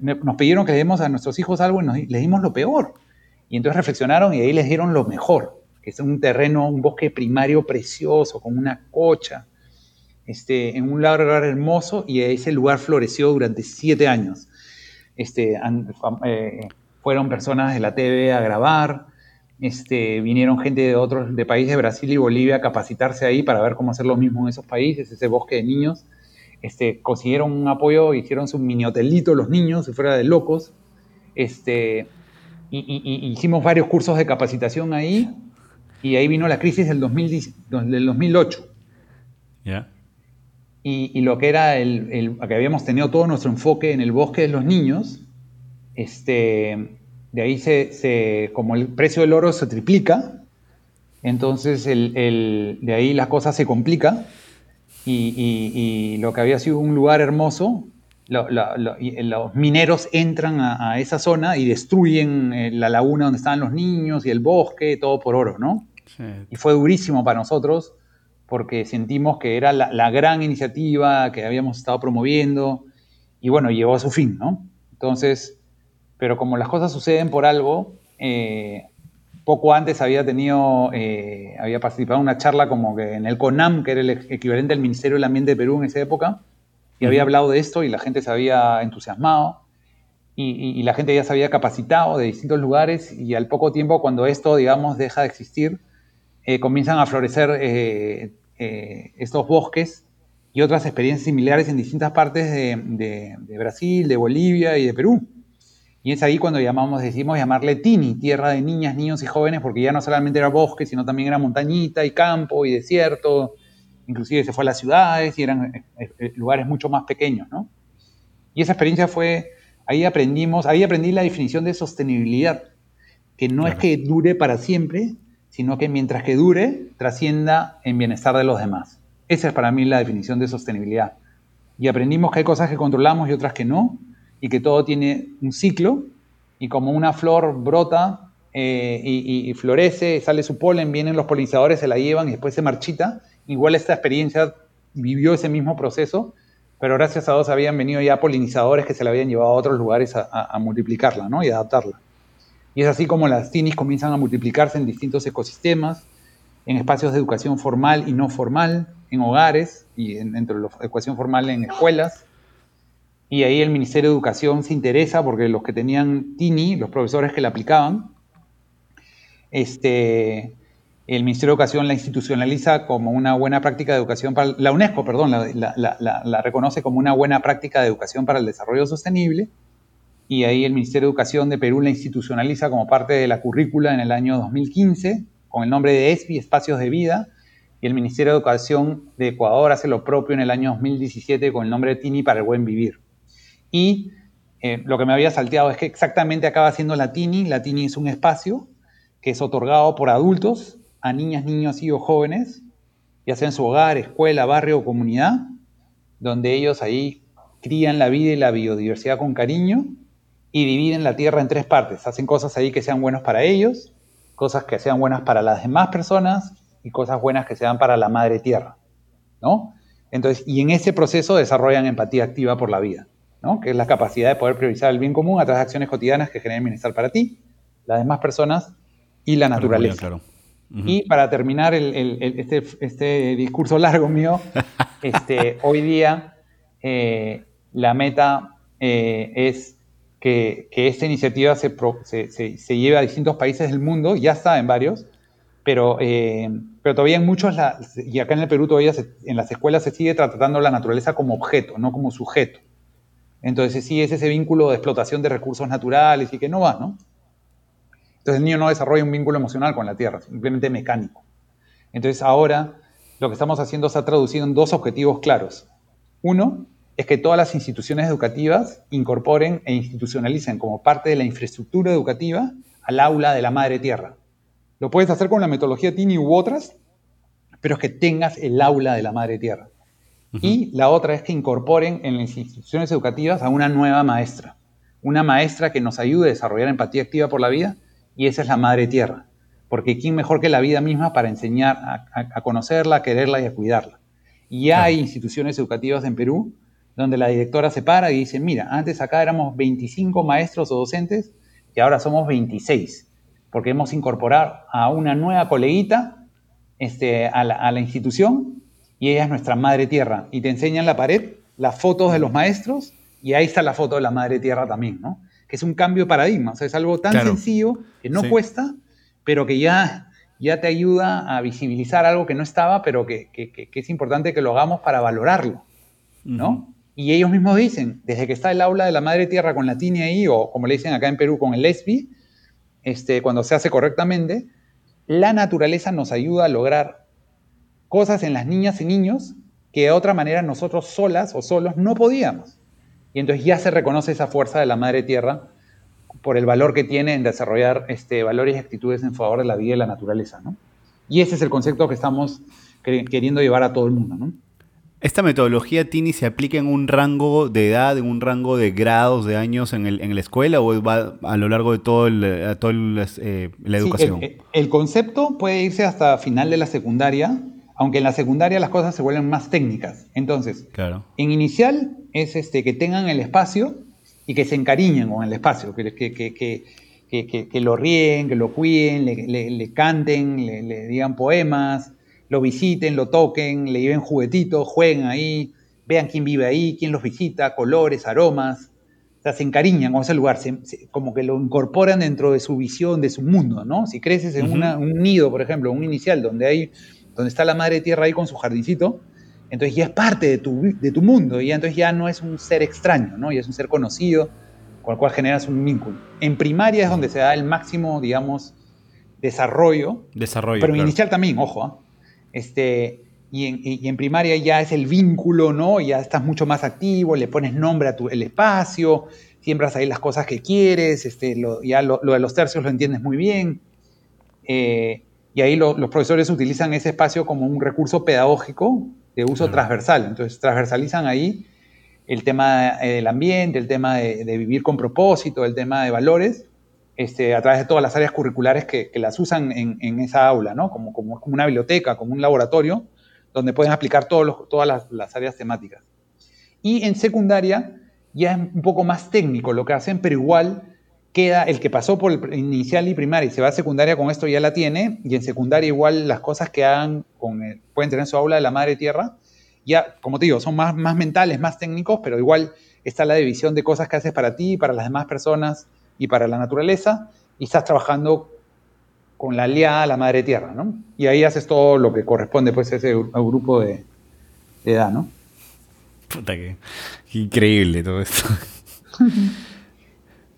[SPEAKER 1] nos pidieron que le demos a nuestros hijos algo y nos, les dimos lo peor. Y entonces reflexionaron y ahí les dieron lo mejor, que es un terreno, un bosque primario precioso, con una cocha, este, en un lugar hermoso y ese lugar floreció durante siete años. Este, eh, fueron personas de la TV a grabar, este, vinieron gente de otros de países de Brasil y Bolivia a capacitarse ahí para ver cómo hacer lo mismo en esos países, ese bosque de niños. Este, consiguieron un apoyo, hicieron su mini hotelito los niños, si fuera de locos. Este, y, hicimos varios cursos de capacitación ahí y ahí vino la crisis del, 2008. Y, lo que era el, el, que habíamos tenido todo nuestro enfoque en el bosque de los niños, este, de ahí se, como el precio del oro se triplica, entonces el, de ahí las cosas se complican y, lo que había sido un lugar hermoso, los mineros entran a, esa zona y destruyen eh, la laguna donde estaban los niños y el bosque, todo por oro, ¿no? Y fue durísimo para nosotros porque sentimos que era la, la, gran iniciativa que habíamos estado promoviendo y bueno, llegó a su fin, ¿no? Entonces, pero como las cosas suceden por algo, eh, poco antes había tenido, eh, había participado en una charla como que en el CONAM, que era el equivalente al Ministerio del Ambiente de Perú en esa época, y había hablado de esto y la gente se había entusiasmado y, la gente ya se había capacitado de distintos lugares y al poco tiempo cuando esto, digamos, deja de existir, eh, comienzan a florecer estos bosques y otras experiencias similares en distintas partes de Brasil, de Bolivia y de Perú. Y es ahí cuando llamamos, decimos llamarle Tini, tierra de niñas, niños y jóvenes, porque ya no solamente era bosque, sino también era montañita y campo y desierto. Inclusive se fue a las ciudades y eran eh, eh, eh, lugares mucho más pequeños, ¿no? Y esa experiencia fue, ahí aprendimos, ahí aprendí la definición de sostenibilidad, que no es que dure para siempre, sino que mientras que dure, trascienda en bienestar de los demás. Esa es para mí la definición de sostenibilidad. Y aprendimos que hay cosas que controlamos y otras que no, y que todo tiene un ciclo y como una flor brota eh, y, florece, sale su polen, vienen los polinizadores, se la llevan y después se marchita, igual esta experiencia vivió ese mismo proceso, pero gracias a Dios habían venido ya polinizadores que se la habían llevado a otros lugares a, multiplicarla ¿no? y adaptarla. Y es así como las tinis comienzan a multiplicarse en distintos ecosistemas, en espacios de educación formal y no formal, en hogares y dentro de la educación formal en escuelas, y ahí el Ministerio de Educación se interesa porque los que tenían TINI, los profesores que la aplicaban, este, el Ministerio de Educación la institucionaliza como una buena práctica de educación para la UNESCO, perdón, la, reconoce como una buena práctica de educación para el desarrollo sostenible y ahí el Ministerio de Educación de Perú la institucionaliza como parte de la currícula en el año 2015 con el nombre de ESPI, Espacios de Vida, y el Ministerio de Educación de Ecuador hace lo propio en el año 2017 con el nombre de TINI para el buen vivir. Y eh, lo que me había salteado es que exactamente acaba siendo la TINI. La TINI es un espacio que es otorgado por adultos a niñas, niños y o jóvenes, ya sea en su hogar, escuela, barrio o comunidad, donde ellos ahí crían la vida y la biodiversidad con cariño y dividen la tierra en tres partes. Hacen cosas ahí que sean buenas para ellos, cosas que sean buenas para las demás personas y cosas buenas que sean para la madre tierra, ¿no? Entonces, y en ese proceso desarrollan empatía activa por la vida, ¿no? Que es la capacidad de poder priorizar el bien común a través de acciones cotidianas que generen bienestar para ti, las demás personas y la naturaleza. Y para terminar este, este, discurso largo mío, este, hoy día eh, la meta eh, es que, esta iniciativa se, se, lleve a distintos países del mundo, ya está en varios, pero, eh, pero todavía en muchos, y acá en el Perú todavía en las escuelas se sigue tratando la naturaleza como objeto, no como sujeto. Entonces sí es ese vínculo de explotación de recursos naturales y que no va, ¿no? Entonces el niño no desarrolla un vínculo emocional con la tierra, simplemente mecánico. Entonces ahora lo que estamos haciendo ha traducido en dos objetivos claros. Uno es que todas las instituciones educativas incorporen e institucionalicen como parte de la infraestructura educativa al aula de la madre tierra. Lo puedes hacer con la metodología TINI u otras, pero es que tengas el aula de la madre tierra. Y la otra es que incorporen en las instituciones educativas a una nueva maestra, una maestra que nos ayude a desarrollar empatía activa por la vida y esa es la madre tierra. Porque ¿quién mejor que la vida misma para enseñar a, conocerla, a quererla y a cuidarla? Y hay instituciones educativas en Perú donde la directora se para y dice, mira, antes acá éramos 25 maestros o docentes y ahora somos 26, porque hemos incorporado a una nueva coleguita este, a, la, a la institución y ella es nuestra madre tierra. Y te enseñan la pared las fotos de los maestros y ahí está la foto de la madre tierra también, ¿no? que es un cambio de paradigma. O sea, es algo tan sencillo que no cuesta, pero que ya, ya te ayuda a visibilizar algo que no estaba, pero que, es importante que lo hagamos para valorarlo, ¿no? Y ellos mismos dicen, desde que está el aula de la madre tierra con la TINI ahí, o como le dicen acá en Perú con el LESBI, este, cuando se hace correctamente, la naturaleza nos ayuda a lograr cosas en las niñas y niños que de otra manera nosotros solas o solos no podíamos. Y entonces ya se reconoce esa fuerza de la madre tierra por el valor que tiene en desarrollar este, valores y actitudes en favor de la vida y la naturaleza. ¿no? Y ese es el concepto que estamos queriendo llevar a todo el mundo. ¿no?
[SPEAKER 2] ¿Esta metodología Tini se aplica en un rango de edad, en un rango de grados, de años en, el, en la escuela o va a lo largo de todo toda eh, la educación?
[SPEAKER 1] el, el, concepto puede irse hasta final de la secundaria, aunque en la secundaria las cosas se vuelven más técnicas. Entonces, claro. en inicial es este, que tengan el espacio y que se encariñen con el espacio, que, que, lo ríen, que lo cuiden, le, canten, le, digan poemas, lo visiten, lo toquen, le lleven juguetitos, jueguen ahí, vean quién vive ahí, quién los visita, colores, aromas. O sea, se encariñan con ese lugar, como que lo incorporan dentro de su visión, de su mundo, ¿no? Si creces en un nido, por ejemplo, un inicial donde hay donde está la madre tierra ahí con su jardincito, entonces ya es parte de tu, de tu mundo, y entonces ya no es un ser extraño, ¿no? Y es un ser conocido con el cual generas un vínculo. En primaria es donde se da el máximo, digamos, desarrollo.
[SPEAKER 2] Desarrollo.
[SPEAKER 1] Pero inicial también, ojo. ¿ah? Este, y en, y en, primaria ya es el vínculo, ¿no? Ya estás mucho más activo, le pones nombre a tu el espacio, siembras ahí las cosas que quieres, este, ya lo, de los tercios lo entiendes muy bien. Eh, y ahí los profesores utilizan ese espacio como un recurso pedagógico de uso transversal. Entonces, transversalizan ahí el tema del ambiente, el tema de, vivir con propósito, el tema de valores, este, a través de todas las áreas curriculares que, las usan en, esa aula, ¿no? Como, como, como, una biblioteca, como un laboratorio, donde pueden aplicar todos todas las, las, áreas temáticas. Y en secundaria ya es un poco más técnico lo que hacen, pero igual queda el que pasó por el inicial y primaria y se va a secundaria con esto ya la tiene, y en secundaria igual las cosas que hagan con pueden tener su aula de la madre tierra, ya, como te digo, son más, más mentales, más técnicos, pero igual está la división de cosas que haces para ti, para las demás personas y para la naturaleza, y estás trabajando con la aliada, la madre tierra, ¿no? Y ahí haces todo lo que corresponde pues a ese grupo de, edad, ¿no?
[SPEAKER 2] Puta que increíble todo esto.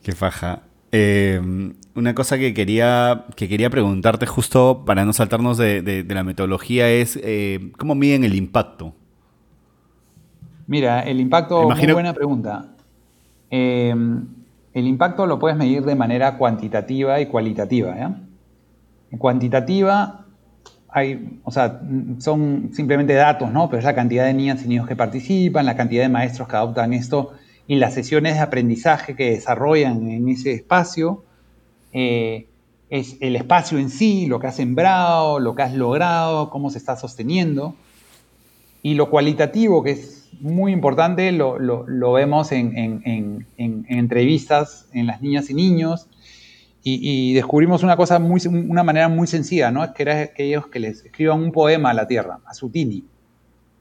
[SPEAKER 2] Qué faja. Em, una cosa que quería, que quería preguntarte justo para no saltarnos de, la metodología es eh, ¿cómo miden el impacto?
[SPEAKER 1] Mira, el impacto, Imagino... muy buena pregunta. Em, el impacto lo puedes medir de manera cuantitativa y cualitativa. Cuantitativa, hay, o sea, son simplemente datos, ¿no? Pero es la cantidad de niñas y niños que participan, la cantidad de maestros que adoptan esto y las sesiones de aprendizaje que desarrollan en ese espacio. Eh, es el espacio en sí, lo que has sembrado, lo que has logrado, cómo se está sosteniendo. Y lo cualitativo, que es muy importante, lo, vemos en, entrevistas en las niñas y niños. Y, descubrimos una cosa, muy, una manera muy sencilla, ¿no? Que era que ellos que les escriban un poema a la tierra, a su tini.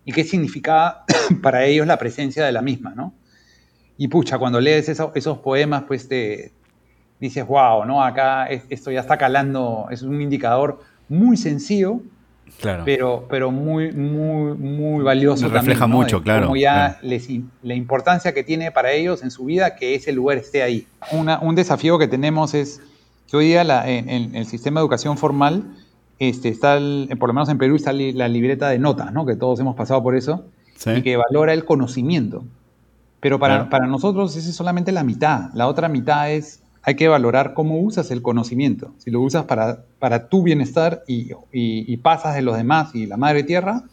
[SPEAKER 1] Y qué significaba para ellos la presencia de la misma, ¿no? Y pucha, cuando lees esos poemas, pues te, dices, wow, ¿no? Acá esto ya está calando, es un indicador muy sencillo, claro. pero, pero muy, muy, muy valioso.
[SPEAKER 2] también, refleja mucho, claro.
[SPEAKER 1] Como ya Les, la importancia que tiene para ellos en su vida que ese lugar esté ahí. un desafío que tenemos es que hoy día en, el sistema de educación formal, este, está por lo menos en Perú está la libreta de notas, ¿no? que todos hemos pasado por eso, y que valora el conocimiento. Pero para, para nosotros esa es solamente la mitad. La otra mitad es hay que valorar cómo usas el conocimiento. Si lo usas para, para tu bienestar y, pasas de los demás y la madre tierra,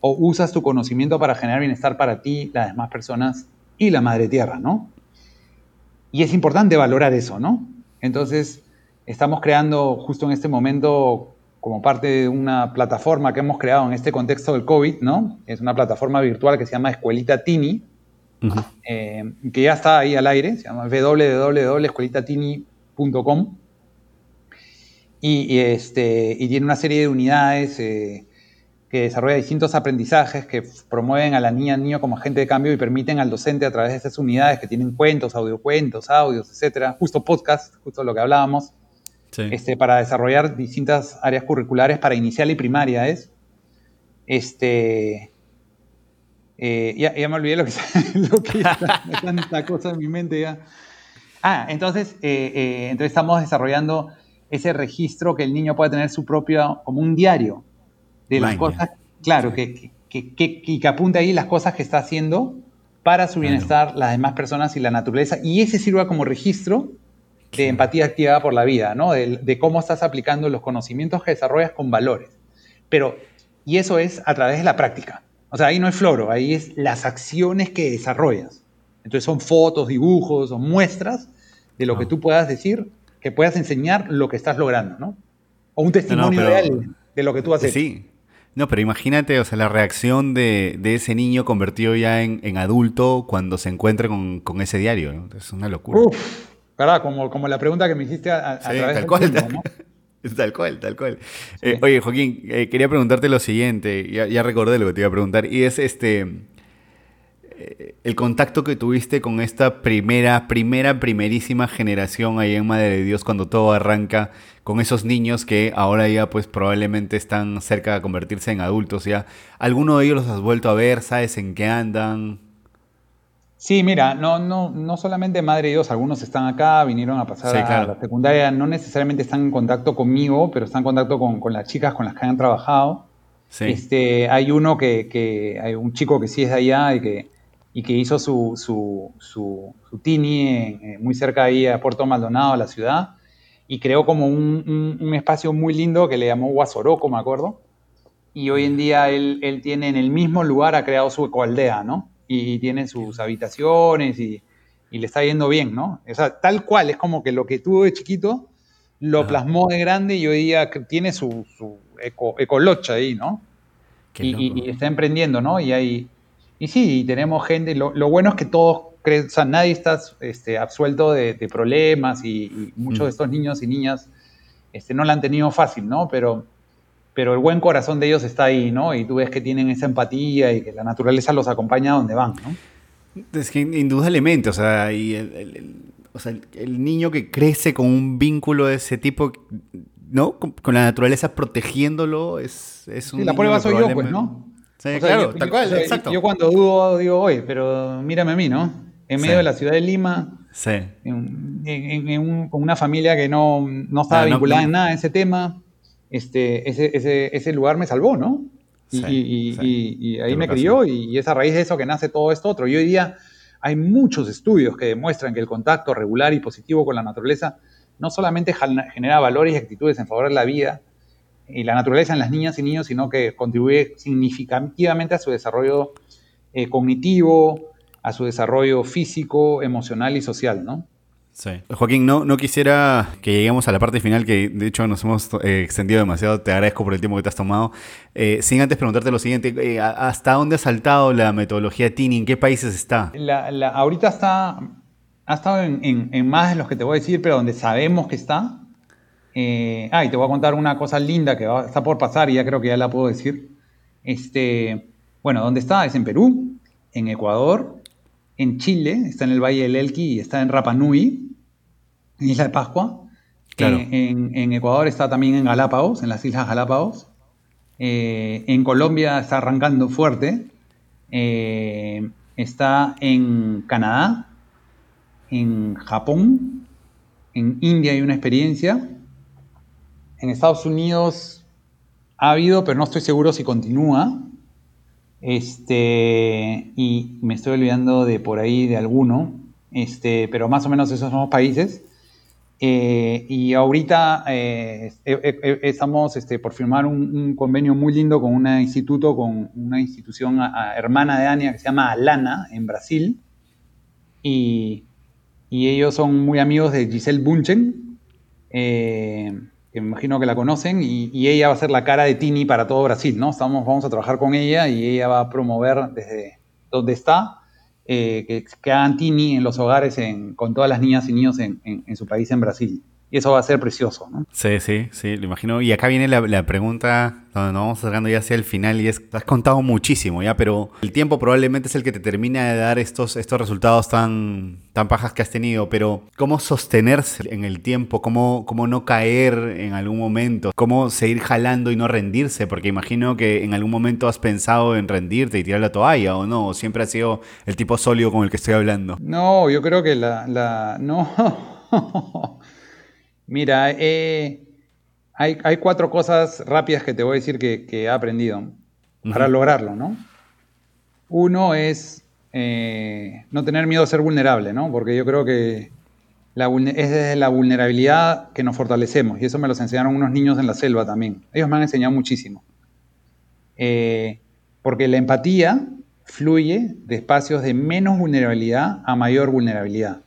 [SPEAKER 1] o usas tu conocimiento para generar bienestar para ti, las demás personas y la madre tierra, ¿no? Y es importante valorar eso, ¿no? Entonces, estamos creando justo en este momento, como parte de una plataforma que hemos creado en este contexto del COVID, ¿no? Es una plataforma virtual que se llama Escuelita Tini, eh, que ya está ahí al aire, se llama www.escuelitatini.com y, este, y tiene una serie de unidades eh, que desarrolla distintos aprendizajes que promueven a la niña niño como agente de cambio y permiten al docente a través de esas unidades que tienen cuentos, audiocuentos, audios, etcétera, justo podcast, justo lo que hablábamos, este, para desarrollar distintas áreas curriculares para inicial y primaria es. Este, eh, ya, me olvidé lo que, lo que tanta cosa en mi mente ya. Ah, entonces, eh, eh, entonces estamos desarrollando ese registro que el niño pueda tener su propio, como un diario de las cosas, claro, que, que, que, que, apunte ahí las cosas que está haciendo para su bienestar, las demás personas y la naturaleza, y ese sirva como registro de empatía activada por la vida, ¿no? De, de, cómo estás aplicando los conocimientos que desarrollas con valores. Pero, y eso es a través de la práctica. O sea, ahí no es floro, ahí es las acciones que desarrollas. Entonces son fotos, dibujos o muestras de lo que tú puedas decir, que puedas enseñar lo que estás logrando, ¿no? O un testimonio real de lo que tú haces.
[SPEAKER 2] Sí. No, pero imagínate, o sea, la reacción de, ese niño convertido ya en, adulto cuando se encuentra con, ese diario, ¿no? Es una locura.
[SPEAKER 1] Uf, ¿verdad? Como, como la pregunta que me hiciste a, través del cual, ¿no?
[SPEAKER 2] Tal cual, tal cual. Eh, oye, Joaquín, eh, quería preguntarte lo siguiente, ya, recordé lo que te iba a preguntar, y es este eh, el contacto que tuviste con esta primera, primera, primerísima generación ahí en Madre de Dios cuando todo arranca, con esos niños que ahora ya pues probablemente están cerca de convertirse en adultos ya. ¿Alguno de ellos los has vuelto a ver? ¿Sabes en qué andan?
[SPEAKER 1] Sí, mira, no, no, no solamente Madre y Dios, algunos están acá, vinieron a pasar a la secundaria, no necesariamente están en contacto conmigo, pero están en contacto con, las chicas con las que han trabajado. Este, hay uno que, hay un chico que sí es de allá y que, y que hizo su, su, su, tini muy cerca ahí a Puerto Maldonado, la ciudad, y creó como un, un, espacio muy lindo que le llamó Guasoroco, me acuerdo. Y hoy en día él, él tiene en el mismo lugar, ha creado su ecoaldea, ¿no? Y tiene sus habitaciones y, le está yendo bien, ¿no? O sea, tal cual, es como que lo que tuvo de chiquito lo plasmó de grande y hoy día tiene su, su eco, ecolocha ahí, ¿no? Y, está emprendiendo, ¿no? Y hay, y sí, tenemos gente, lo, bueno es que todos creen, o sea, nadie está este, absuelto de, problemas y, muchos de mm. estos niños y niñas este, no la han tenido fácil, ¿no? Pero pero el buen corazón de ellos está ahí, ¿no? Y tú ves que tienen esa empatía y que la naturaleza los acompaña a donde van, ¿no?
[SPEAKER 2] Es que indudablemente, o sea, y el, o sea, el, niño que crece con un vínculo de ese tipo, ¿no? Con, la naturaleza protegiéndolo, es, es un.
[SPEAKER 1] Sí, la prueba soy yo, pues, ¿no?
[SPEAKER 2] Sí, claro, tal cual, exacto.
[SPEAKER 1] Yo cuando dudo, digo, oye, pero mírame a mí, ¿no? En medio de la ciudad de Lima,
[SPEAKER 2] sí.
[SPEAKER 1] en, con una familia que no, no estaba ah, vinculada en nada a ese tema este, ese, ese, ese lugar me salvó, ¿no? Y, ahí me crió y, es a raíz de eso que nace todo esto otro. Y hoy día hay muchos estudios que demuestran que el contacto regular y positivo con la naturaleza no solamente genera valores y actitudes en favor de la vida, y la naturaleza en las niñas y niños, sino que contribuye significativamente a su desarrollo eh, cognitivo, a su desarrollo físico, emocional y social, ¿no?
[SPEAKER 2] Sí. Joaquín, no, no quisiera que lleguemos a la parte final, que de hecho nos hemos eh, extendido demasiado. Te agradezco por el tiempo que te has tomado. Eh, sin antes preguntarte lo siguiente, eh, ¿hasta dónde ha saltado la metodología TINI? ¿En qué países está?
[SPEAKER 1] La, ahorita está, ha estado en, más de los que te voy a decir, pero donde sabemos que está. ah, y te voy a contar una cosa linda que está por pasar y ya creo que ya la puedo decir. Este, bueno, ¿dónde está? Es en Perú, en Ecuador, en Chile, está en el Valle del Elqui y está en Rapa Nui, Isla de Pascua. Eh, en, Ecuador está también en Galápagos, en las Islas Galápagos. Eh, en Colombia está arrancando fuerte. Eh, está en Canadá, en Japón, en India hay una experiencia. En Estados Unidos ha habido, pero no estoy seguro si continúa. Este, y me estoy olvidando de por ahí de alguno, este, pero más o menos esos son los países. Eh, y ahorita eh, estamos este, por firmar un, convenio muy lindo con un instituto, con una institución hermana de ANIA que se llama Alana en Brasil. Y, y ellos son muy amigos de Giselle Bunchen. Eh, que me imagino que la conocen, y, ella va a ser la cara de Tini para todo Brasil, ¿no? Estamos, vamos a trabajar con ella y ella va a promover desde donde está eh, que, que, hagan Tini en los hogares con todas las niñas y niños en, en su país, en Brasil. Y eso va a ser precioso, ¿no?
[SPEAKER 2] Sí, sí, sí, lo imagino. Y acá viene la, pregunta donde nos vamos acercando ya hacia el final y es, has contado muchísimo ya, pero el tiempo probablemente es el que te termina de dar estos, estos resultados tan, tan pajas que has tenido, pero ¿cómo sostenerse en el tiempo? ¿Cómo, ¿Cómo no caer en algún momento? ¿Cómo seguir jalando y no rendirse? Porque imagino que en algún momento has pensado en rendirte y tirar la toalla, ¿o no? ¿O siempre has sido el tipo sólido con el que estoy hablando?
[SPEAKER 1] No, yo creo que la... la no... Mira, eh, hay, cuatro cosas rápidas que te voy a decir que, he aprendido para lograrlo, ¿no? Uno es eh, no tener miedo a ser vulnerable, ¿no? Porque yo creo que es desde la vulnerabilidad que nos fortalecemos. Y eso me lo enseñaron unos niños en la selva también. Ellos me han enseñado muchísimo. Eh, porque la empatía fluye de espacios de menos vulnerabilidad a mayor vulnerabilidad.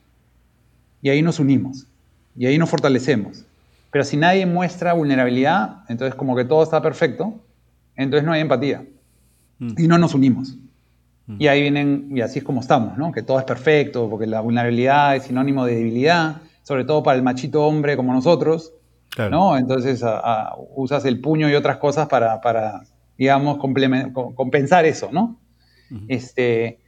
[SPEAKER 1] Y ahí nos unimos. Y ahí nos fortalecemos. Pero si nadie muestra vulnerabilidad, entonces como que todo está perfecto, entonces no hay empatía. Mm. Y no nos unimos. Mm. Y ahí vienen, y así es como estamos, ¿no? Que todo es perfecto, porque la vulnerabilidad es sinónimo de debilidad, sobre todo para el machito hombre como nosotros, ¿no? Entonces usas el puño y otras cosas para, para digamos, compensar eso, ¿no? este,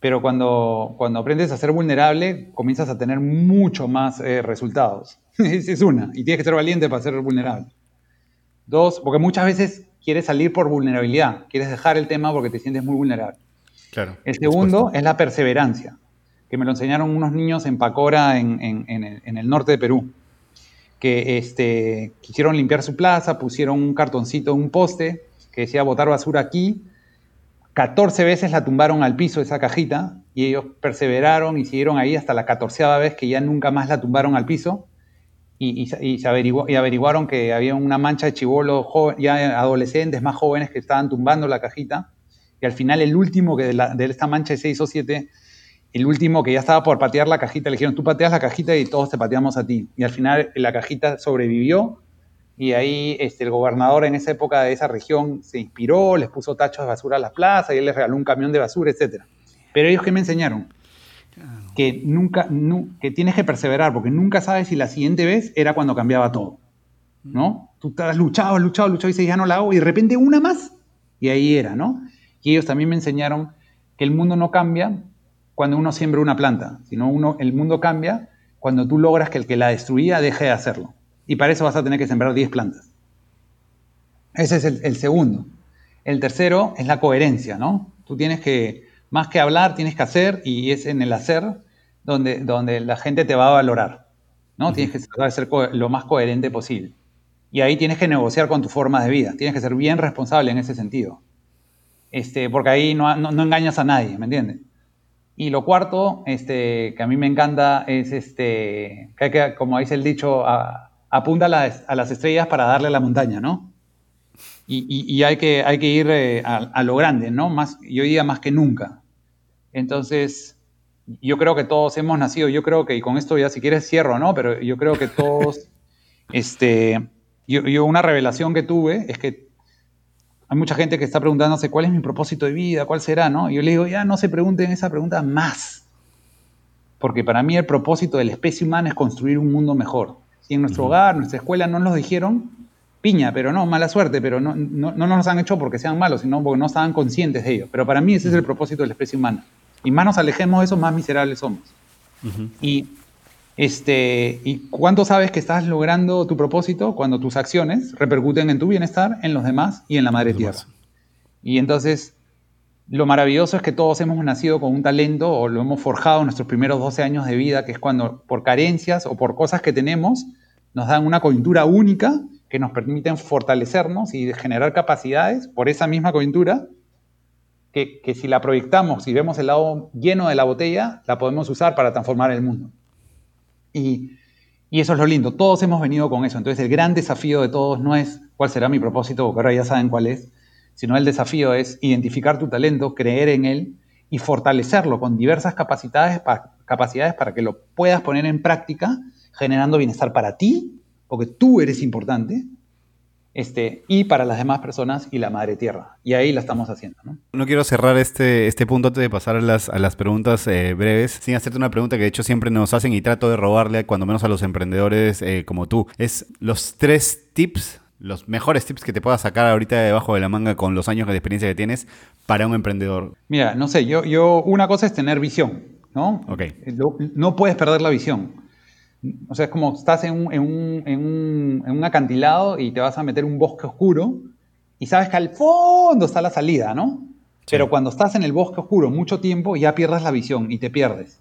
[SPEAKER 1] pero cuando, cuando aprendes a ser vulnerable, comienzas a tener mucho más eh, resultados. Esa es una, y tienes que ser valiente para ser vulnerable. Dos, porque muchas veces quieres salir por vulnerabilidad, quieres dejar el tema porque te sientes muy vulnerable.
[SPEAKER 2] Claro,
[SPEAKER 1] el segundo es la perseverancia, que me lo enseñaron unos niños en Pacora, en, en, el, en el, norte de Perú, que este, quisieron limpiar su plaza, pusieron un cartoncito, un poste, que decía botar basura aquí, 14 veces la tumbaron al piso esa cajita y ellos perseveraron y siguieron ahí hasta la catorceava vez que ya nunca más la tumbaron al piso. Y, se averiguó, y averiguaron que había una mancha de chivolos ya adolescentes más jóvenes que estaban tumbando la cajita. Y al final el último que de, esta mancha de 6 o 7, el último que ya estaba por patear la cajita, le dijeron tú pateas la cajita y todos te pateamos a ti y al final la cajita sobrevivió y ahí este, el gobernador en esa época de esa región se inspiró, les puso tachos de basura a las plazas y él les regaló un camión de basura, etc. Pero ellos que me enseñaron? Que nunca, que tienes que perseverar, porque nunca sabes si la siguiente vez era cuando cambiaba todo, ¿no? Tú has luchado, has luchado, luchado y dices, ya no la hago, y de repente una más, y ahí era, ¿no? Y ellos también me enseñaron que el mundo no cambia cuando uno siembra una planta, sino uno, el mundo cambia cuando tú logras que el que la destruía deje de hacerlo y para eso vas a tener que sembrar 10 plantas. Ese es el, segundo. El tercero es la coherencia, ¿no? Tú tienes que, más que hablar, tienes que hacer y es en el hacer donde, donde la gente te va a valorar, ¿no? Tienes que tratar de ser lo más coherente posible. Y ahí tienes que negociar con tu forma de vida, tienes que ser bien responsable en ese sentido. Este, porque ahí no, no, engañas a nadie, ¿me entiendes? Y lo cuarto, este, que a mí me encanta, es este, que, hay que como dice el dicho, a, apunta a las, estrellas para darle a la montaña, ¿no? y, hay, que, ir eh, a, lo grande, ¿no? Más, yo diría más que nunca. Entonces, yo creo que todos hemos nacido, yo creo que, y con esto ya si quieres cierro, ¿no? Pero yo creo que todos, este, yo, yo, una revelación que tuve es que hay mucha gente que está preguntándose cuál es mi propósito de vida, cuál será, ¿no? Y yo le digo, ya no se pregunten esa pregunta más. Porque para mí el propósito de la especie humana es construir un mundo mejor. Si en nuestro hogar, nuestra escuela no nos dijeron, piña, pero no, mala suerte, pero no, no, no nos han hecho porque sean malos, sino porque no estaban conscientes de ello. Pero para mí ese es el propósito de la especie humana. Y más nos alejemos de eso, más miserables somos. Y este, ¿Y cuánto sabes que estás logrando tu propósito cuando tus acciones repercuten en tu bienestar, en los demás y en la madre tierra? Y entonces, lo maravilloso es que todos hemos nacido con un talento o lo hemos forjado en nuestros primeros 12 años de vida, que es cuando por carencias o por cosas que tenemos, nos dan una coyuntura única que nos permiten fortalecernos y generar capacidades por esa misma coyuntura, que, si la proyectamos y vemos el lado lleno de la botella, la podemos usar para transformar el mundo. Y, y eso es lo lindo, todos hemos venido con eso. Entonces el gran desafío de todos no es cuál será mi propósito, porque ahora ya saben cuál es, sino el desafío es identificar tu talento, creer en él y fortalecerlo con diversas capacidades, capacidades para que lo puedas poner en práctica, generando bienestar para ti porque tú eres importante, este, y para las demás personas y la madre tierra. Y ahí la estamos haciendo. No,
[SPEAKER 2] no quiero cerrar este, este punto antes de pasar a las, a las preguntas eh, breves, sin hacerte una pregunta que de hecho siempre nos hacen y trato de robarle cuando menos a los emprendedores eh, como tú. Es los tres tips, los mejores tips que te puedas sacar ahorita debajo de la manga con los años de experiencia que tienes para un emprendedor.
[SPEAKER 1] Mira, no sé, yo, yo una cosa es tener visión, ¿no?
[SPEAKER 2] Ok.
[SPEAKER 1] No puedes perder la visión. O sea, es como estás en un, en, un, en, un, en un, acantilado y te vas a meter un bosque oscuro y sabes que al fondo está la salida, ¿no? Pero cuando estás en el bosque oscuro mucho tiempo ya pierdes la visión y te pierdes.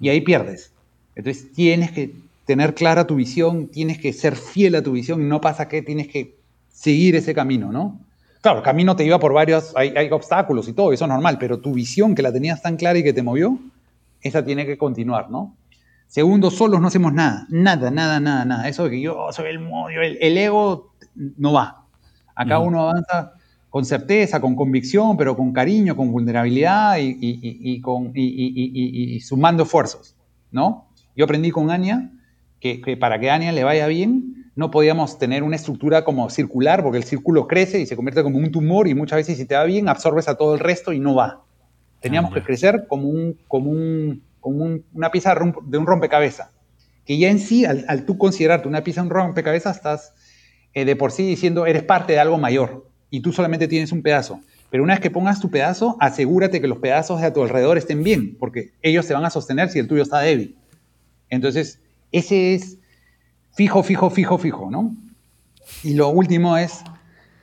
[SPEAKER 1] Y ahí pierdes. Entonces tienes que tener clara tu visión, tienes que ser fiel a tu visión y no pasa que tienes que seguir ese camino, ¿no? Claro, el camino te iba por varios, hay, hay obstáculos y todo, eso es normal, pero tu visión que la tenías tan clara y que te movió, esa tiene que continuar, ¿no? Segundo, solos no hacemos nada, nada, nada, nada, nada. Eso de que yo soy el modio, el, ego no va. Acá uno avanza con certeza, con convicción, pero con cariño, con vulnerabilidad y, con, y, sumando esfuerzos, ¿no? Yo aprendí con Ania que, que, para que a Ania le vaya bien, no podíamos tener una estructura como circular, porque el círculo crece y se convierte como un tumor y muchas veces si te va bien absorbes a todo el resto y no va. Teníamos ah, que crecer como un, como un como una pieza de un rompecabezas. Que ya en sí, al, tú considerarte una pieza de un rompecabezas, estás eh, de por sí diciendo eres parte de algo mayor y tú solamente tienes un pedazo. Pero una vez que pongas tu pedazo, asegúrate que los pedazos de a tu alrededor estén bien, porque ellos se van a sostener si el tuyo está débil. Entonces, ese es fijo, fijo, fijo, fijo, ¿no? Y lo último es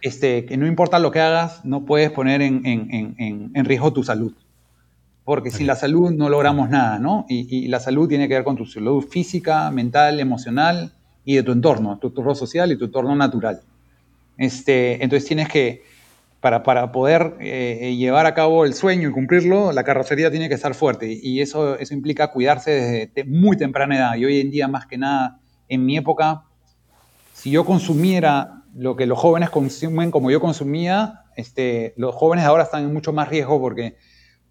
[SPEAKER 1] este, que no importa lo que hagas, no puedes poner en, en riesgo tu salud porque sin la salud no logramos nada, ¿no? Y, la salud tiene que ver con tu salud física, mental, emocional y de tu entorno, tu entorno social y tu entorno natural. Este, entonces tienes que, para, para poder eh, llevar a cabo el sueño y cumplirlo, la carrocería tiene que estar fuerte y eso, eso implica cuidarse desde muy temprana edad. Y hoy en día, más que nada, en mi época, si yo consumiera lo que los jóvenes consumen como yo consumía, este, los jóvenes ahora están en mucho más riesgo porque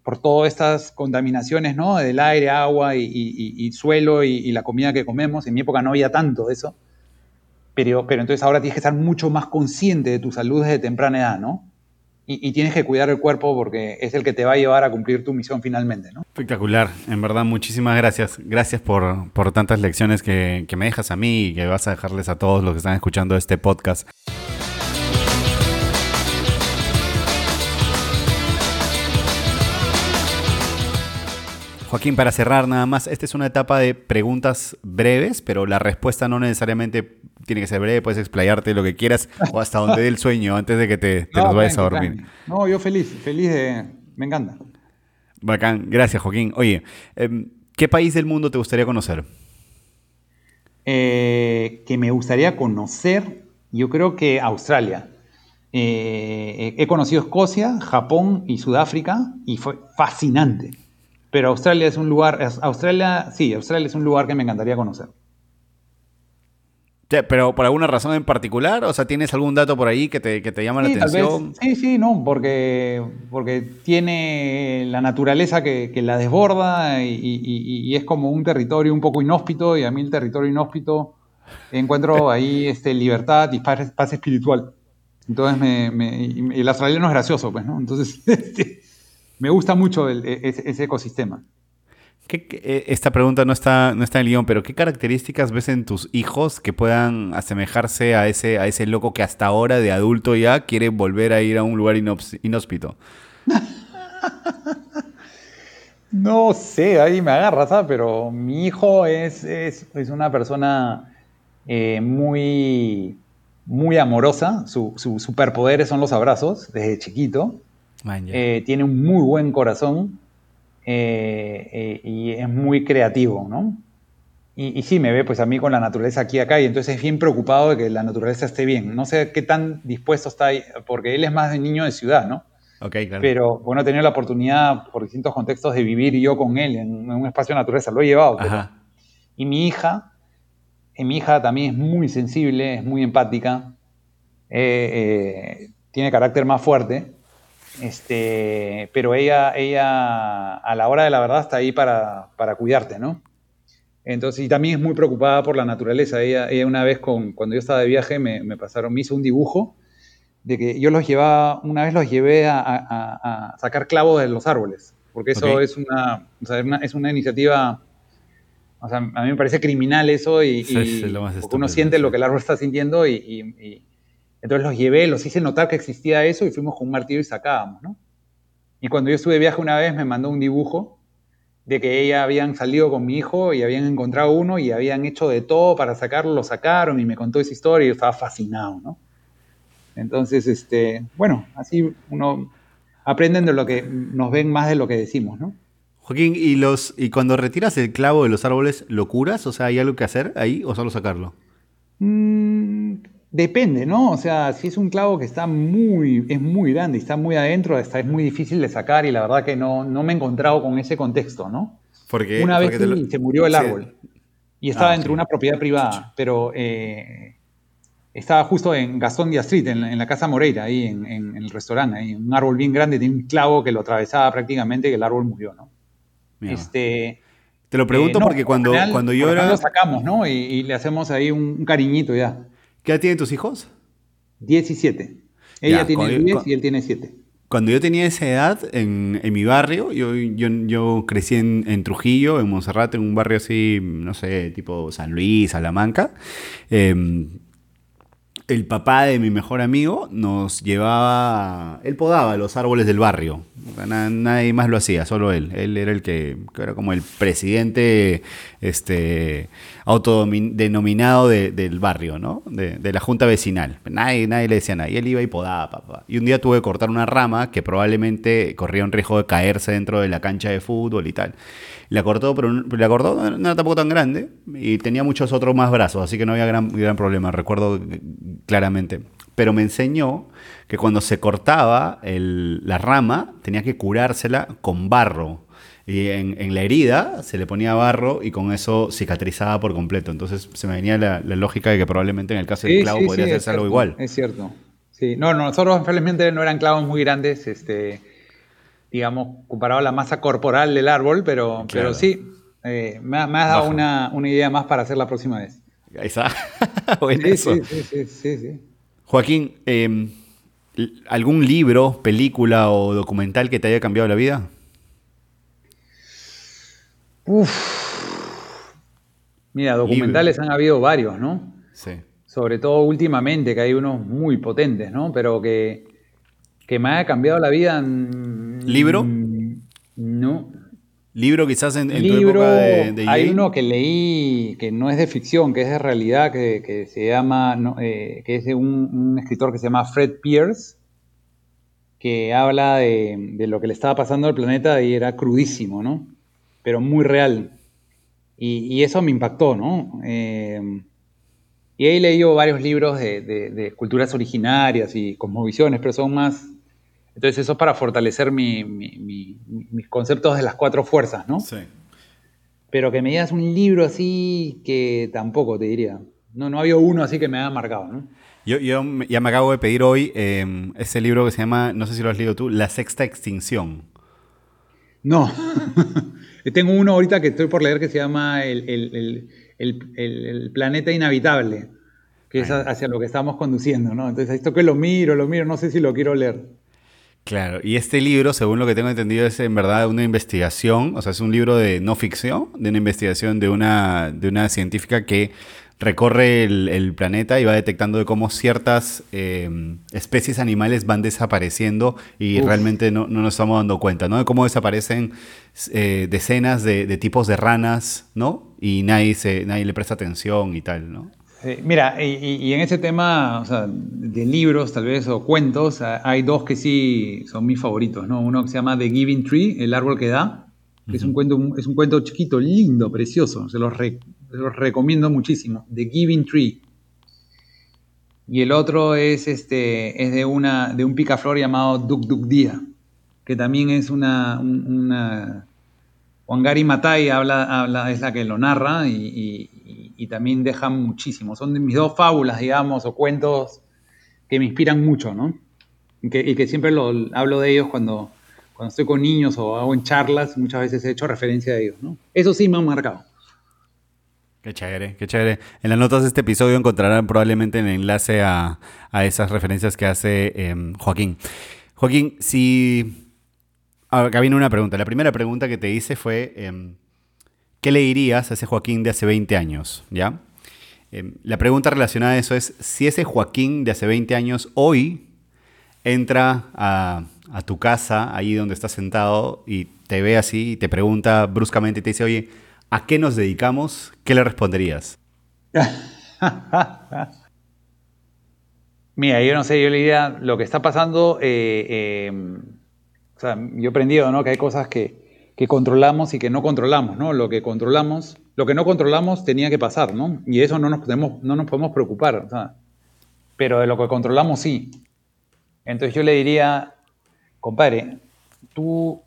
[SPEAKER 1] por todas estas contaminaciones, ¿no? Del aire, agua y, suelo y, la comida que comemos. En mi época no había tanto de eso. Pero, pero entonces ahora tienes que estar mucho más consciente de tu salud desde temprana edad, ¿no? Y, tienes que cuidar el cuerpo porque es el que te va a llevar a cumplir tu misión finalmente, ¿no?
[SPEAKER 2] Espectacular, en verdad, muchísimas gracias. Gracias por, por tantas lecciones que, que me dejas a mí y que vas a dejarles a todos los que están escuchando este podcast. Joaquín, para cerrar nada más, esta es una etapa de preguntas breves, pero la respuesta no necesariamente tiene que ser breve, puedes explayarte lo que quieras o hasta donde dé el sueño antes de que te, te los vayas a dormir.
[SPEAKER 1] No, yo feliz, feliz de... Me encanta.
[SPEAKER 2] Bacán, gracias Joaquín. Oye, em, ¿qué país del mundo te gustaría conocer?
[SPEAKER 1] Eh, que me gustaría conocer, yo creo que Australia. Eh, he conocido Escocia, Japón y Sudáfrica y fue fascinante. Pero Australia es un lugar, Australia, sí, Australia es un lugar que me encantaría conocer.
[SPEAKER 2] pero por alguna razón en particular, o sea, ¿tienes algún dato por ahí que te, que te llama la atención?
[SPEAKER 1] sí, sí, no, porque, porque tiene la naturaleza que, la desborda y, es como un territorio un poco inhóspito y a mí el territorio inhóspito encuentro ahí este, libertad y paz, espiritual. Entonces, me, el australiano es gracioso, pues, ¿no? Entonces, este, me gusta mucho e, ese ecosistema.
[SPEAKER 2] Eh, esta pregunta no está, no está en el guion, pero ¿qué características ves en tus hijos que puedan asemejarse a ese, a ese loco que hasta ahora de adulto ya quiere volver a ir a un lugar inhóspito?
[SPEAKER 1] no sé, ahí me agarras, ¿sabes? pero mi hijo es, es, una persona eh, muy, muy amorosa. Sus su superpoderes son los abrazos desde chiquito. Eh, tiene un muy buen corazón eh, eh, y es muy creativo, ¿no? Y, sí, me ve pues a mí con la naturaleza aquí y acá y entonces es bien preocupado de que la naturaleza esté bien. No sé qué tan dispuesto está ahí, porque él es más de niño de ciudad, ¿no?
[SPEAKER 2] Ok, claro.
[SPEAKER 1] Pero bueno, he tenido la oportunidad por distintos contextos de vivir yo con él en, un espacio de naturaleza, lo he llevado. y mi hija, y mi hija también es muy sensible, es muy empática, tiene carácter más fuerte este, pero ella, ella a la hora de la verdad está ahí para, para cuidarte, ¿no? Entonces, y también es muy preocupada por la naturaleza. Ella, ella una vez, con, cuando yo estaba de viaje, me, me, pasaron, me hizo un dibujo de que yo los llevaba, una vez los llevé a, a, sacar clavos de los árboles, porque eso es, una, o sea, es una iniciativa, o sea, a mí me parece criminal eso y, uno siente lo que el árbol está sintiendo y, entonces los llevé, los hice notar que existía eso y fuimos con un martillo y sacábamos, ¿no? Y cuando yo estuve de viaje una vez me mandó un dibujo de que ella habían salido con mi hijo y habían encontrado uno y habían hecho de todo para sacarlo, lo sacaron y me contó esa historia y yo estaba fascinado, ¿no? Entonces, este, bueno, así uno aprenden de lo que nos ven más de lo que decimos, ¿no?
[SPEAKER 2] Joaquín, ¿y, los, y cuando retiras el clavo de los árboles, ¿lo curas? O sea, ¿hay algo que hacer ahí o solo sacarlo?
[SPEAKER 1] Mm, Depende, ¿no? O sea, si es un clavo que está muy, es muy grande y está muy adentro, está, es muy difícil de sacar y la verdad que no, no me he encontrado con ese contexto, ¿no?
[SPEAKER 2] Porque,
[SPEAKER 1] una vez se murió el árbol y estaba ah, dentro de una propiedad privada, pero eh, estaba justo en Gastón Díaz Street, en, la casa Moreira, ahí en, el restaurante, ahí, un árbol bien grande, tiene un clavo que lo atravesaba prácticamente y el árbol murió, ¿no? Este,
[SPEAKER 2] Te lo pregunto eh, porque cuando, cuando yo era...
[SPEAKER 1] Lo sacamos, ¿no? Y, le hacemos ahí un cariñito ya.
[SPEAKER 2] ¿Qué edad tienen tus hijos?
[SPEAKER 1] 17. Ella tiene 10 y él tiene 7.
[SPEAKER 2] Cuando yo tenía esa edad, en, mi barrio, yo, yo, crecí en, Trujillo, en Monserrate, en un barrio así, no sé, tipo San Luis, Salamanca. Em, el papá de mi mejor amigo nos llevaba, él podaba los árboles del barrio, nadie más lo hacía, solo él, él era el que, era como el presidente este, autodenominado del barrio, ¿no? De, la junta vecinal, nadie, nadie le decía nada, y él iba y podaba, papá. Y un día tuve que cortar una rama que probablemente corría un riesgo de caerse dentro de la cancha de fútbol y tal. La cortó, pero la cortó, no era tampoco tan grande y tenía muchos otros más brazos, así que no había gran, gran problema, recuerdo claramente. Pero me enseñó que cuando se cortaba la rama tenía que curársela con barro. Y en, la herida se le ponía barro y con eso cicatrizaba por completo. Entonces se me venía la, lógica de que probablemente en el caso del clavo podría hacerse algo igual.
[SPEAKER 1] Es cierto. Sí, no, nosotros felizmente no eran clavos muy grandes. Este, digamos, comparado a la masa corporal del árbol, pero, pero sí, eh, me, has dado una, idea más para hacer la próxima vez.
[SPEAKER 2] Ahí está.
[SPEAKER 1] sí, sí, sí, sí,
[SPEAKER 2] Joaquín, em, ¿algún libro, película o documental que te haya cambiado la vida?
[SPEAKER 1] Uf. Mira, documentales han habido varios, ¿no?
[SPEAKER 2] Sí.
[SPEAKER 1] Sobre todo últimamente, que hay unos muy potentes, ¿no? Pero que, que me haya cambiado la vida.
[SPEAKER 2] ¿Libro?
[SPEAKER 1] No.
[SPEAKER 2] ¿Libro quizás en, tu época de,
[SPEAKER 1] Hay uno que leí que no es de ficción, que es de realidad, que, se llama, eh, que es de un, escritor que se llama Fred Pierce, que habla de, lo que le estaba pasando al planeta y era crudísimo, ¿no? Pero muy real. Y, eso me impactó, ¿no? Eh, y ahí leí varios libros de, de, culturas originarias y cosmovisiones, pero son más entonces eso es para fortalecer mis conceptos de las cuatro fuerzas, ¿no?
[SPEAKER 2] Sí.
[SPEAKER 1] Pero que me digas un libro así que tampoco te diría. No, no había uno así que me haya marcado, ¿no?
[SPEAKER 2] Yo, yo ya me acabo de pedir hoy em, ese libro que se llama, no sé si lo has leído tú, La Sexta Extinción.
[SPEAKER 1] No. Tengo uno ahorita que estoy por leer que se llama El, planeta inhabitable, que es hacia lo que estamos conduciendo, ¿no? Entonces, esto que lo miro, lo miro, no sé si lo quiero leer.
[SPEAKER 2] Claro, y este libro, según lo que tengo entendido, es en verdad una investigación, o sea, es un libro de no ficción, de una investigación de una, de una científica que recorre el, planeta y va detectando de cómo ciertas eh, especies animales van desapareciendo y realmente no, nos estamos dando cuenta, ¿no? De cómo desaparecen eh, decenas de, tipos de ranas, ¿no? Y nadie, se, nadie le presta atención y tal, ¿no?
[SPEAKER 1] mira, y, en ese tema, o sea, de libros tal vez o cuentos, hay dos que sí son mis favoritos, ¿no? Uno que se llama The Giving Tree, el árbol que da, que es, un cuento, es un cuento chiquito, lindo, precioso, se los, los recomiendo muchísimo, The Giving Tree. Y el otro es, este, es de, una, de un picaflor llamado Duk Duk Dia, que también es una... una Wangari Matai habla, habla, es la que lo narra y, también deja muchísimo. Son mis dos fábulas, digamos, o cuentos que me inspiran mucho, ¿no? Y que, siempre lo, hablo de ellos cuando, cuando estoy con niños o hago en charlas, muchas veces he hecho referencia a ellos, ¿no? Eso sí me han marcado.
[SPEAKER 2] Qué chévere, qué chévere. En las notas de este episodio encontrarán probablemente el enlace a, esas referencias que hace em, Joaquín. Joaquín, si... Acá viene una pregunta. La primera pregunta que te hice fue, em, ¿qué le dirías a ese Joaquín de hace 20 años? ¿Ya? Em, la pregunta relacionada a eso es, si ese Joaquín de hace 20 años hoy entra a, a tu casa, ahí donde estás sentado, y te ve así y te pregunta bruscamente y te dice, oye, ¿A qué nos dedicamos? ¿Qué le responderías?
[SPEAKER 1] Mira, yo no sé, yo le diría lo que está pasando, eh, eh, o sea, yo he aprendido, ¿no? Que hay cosas que, controlamos y que no controlamos, ¿no? Lo que controlamos, lo que no controlamos tenía que pasar, ¿no? Y eso no nos podemos, no nos podemos preocupar, o sea, pero de lo que controlamos sí. Entonces yo le diría, compadre, tú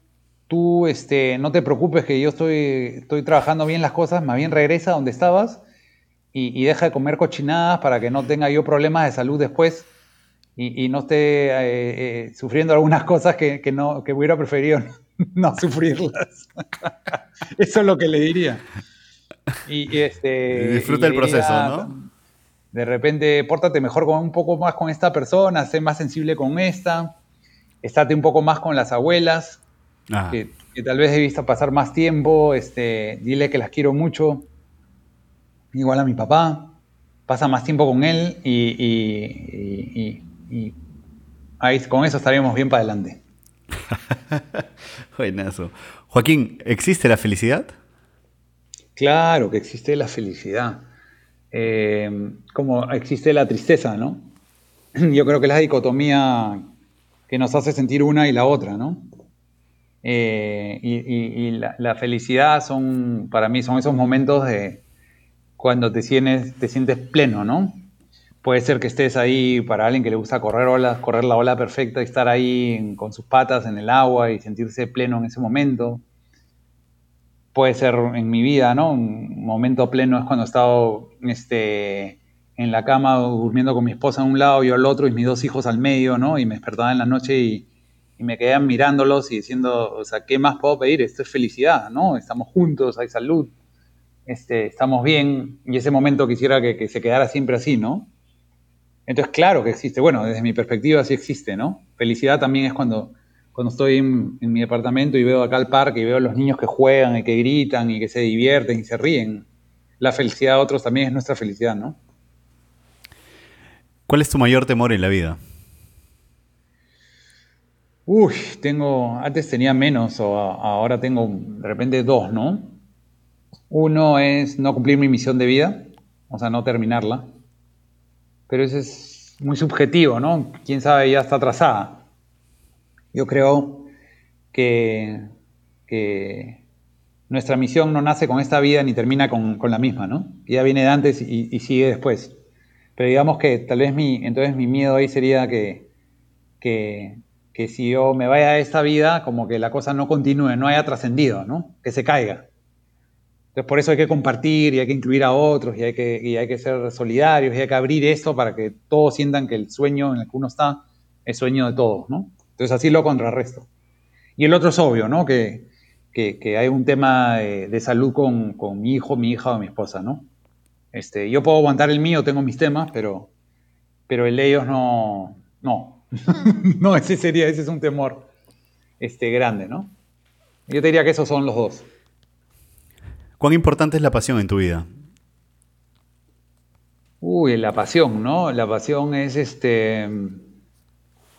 [SPEAKER 1] tú este, no te preocupes que yo estoy, estoy trabajando bien las cosas, más bien regresa donde estabas y, deja de comer cochinadas para que no tenga yo problemas de salud después y, no esté eh, eh, sufriendo algunas cosas que, no, que hubiera preferido no, sufrirlas. Eso es lo que le diría. Y, este,
[SPEAKER 2] Disfruta el proceso, ¿no?
[SPEAKER 1] De repente, pórtate mejor con un poco más con esta persona, sé más sensible con esta, estate un poco más con las abuelas, que, tal vez he visto pasar más tiempo, este, dile que las quiero mucho, igual a mi papá, pasa más tiempo con él y, ahí, con eso estaríamos bien para adelante.
[SPEAKER 2] Buenazo. Joaquín, ¿existe la felicidad?
[SPEAKER 1] Claro que existe la felicidad. Eh, como existe la tristeza, ¿no? Yo creo que es la dicotomía que nos hace sentir una y la otra, ¿no? Eh, y, la, felicidad son, para mí, son esos momentos de cuando te sientes, te sientes pleno, ¿no? Puede ser que estés ahí para alguien que le gusta correr olas, correr la ola perfecta estar ahí con sus patas en el agua y sentirse pleno en ese momento. Puede ser en mi vida, ¿no? Un momento pleno es cuando he estado este, en la cama durmiendo con mi esposa a un lado yo al otro y mis dos hijos al medio, ¿no? Y me despertaba en la noche y, y me quedé mirándolos y diciendo, o sea, ¿qué más puedo pedir? Esto es felicidad, ¿no? Estamos juntos, hay salud, este, estamos bien, y ese momento quisiera que, se quedara siempre así, ¿no? Entonces, claro que existe, bueno, desde mi perspectiva sí existe, ¿no? Felicidad también es cuando, cuando estoy en, mi departamento y veo acá el parque y veo a los niños que juegan y que gritan y que se divierten y se ríen. La felicidad de otros también es nuestra felicidad, ¿no?
[SPEAKER 2] ¿Cuál es tu mayor temor en la vida?
[SPEAKER 1] Uy, tengo, antes tenía menos o ahora tengo de repente dos, ¿no? Uno es no cumplir mi misión de vida, o sea, no terminarla. Pero eso es muy subjetivo, ¿no? Quién sabe, ya está atrasada. Yo creo que, nuestra misión no nace con esta vida ni termina con, la misma, ¿no? Ya viene de antes y, sigue después. Pero digamos que tal vez mi, entonces mi miedo ahí sería que, que que si yo me vaya a esta vida, como que la cosa no continúe, no haya trascendido, ¿no? Que se caiga. Entonces por eso hay que compartir y hay que incluir a otros y hay que, y hay que ser solidarios y hay que abrir esto para que todos sientan que el sueño en el que uno está es sueño de todos, ¿no? Entonces así lo contrarresto. Y el otro es obvio, ¿no? Que, que, hay un tema de, salud con, con, mi hijo, mi hija o mi esposa, ¿no? Este, yo puedo aguantar el mío, tengo mis temas, pero, pero el de ellos no, no. no, ese sería, ese es un temor este, grande, ¿no? Yo te diría que esos son los dos.
[SPEAKER 2] ¿Cuán importante es la pasión en tu vida?
[SPEAKER 1] Uy, la pasión, ¿no? La pasión es este.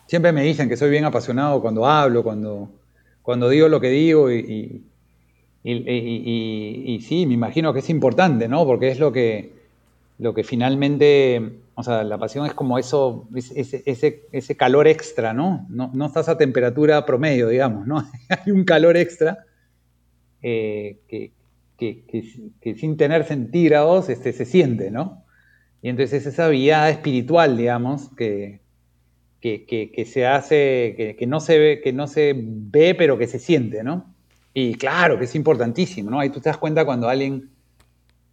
[SPEAKER 1] Siempre me dicen que soy bien apasionado cuando hablo, cuando, cuando digo lo que digo y, y, sí, me imagino que es importante, ¿no? Porque es lo que, lo que finalmente, o sea, la pasión es como eso, ese, ese, ese calor extra, ¿no? ¿no? ¿no? estás a temperatura promedio, digamos, ¿no? Hay un calor extra eh, que, que, que, sin tener centígrados este, se siente, ¿no? Y entonces esa habilidad espiritual, digamos, que, que, se hace, que, no se ve, que no se ve, pero que se siente, ¿no? Y claro que es importantísimo, ¿no? Ahí tú te das cuenta cuando alguien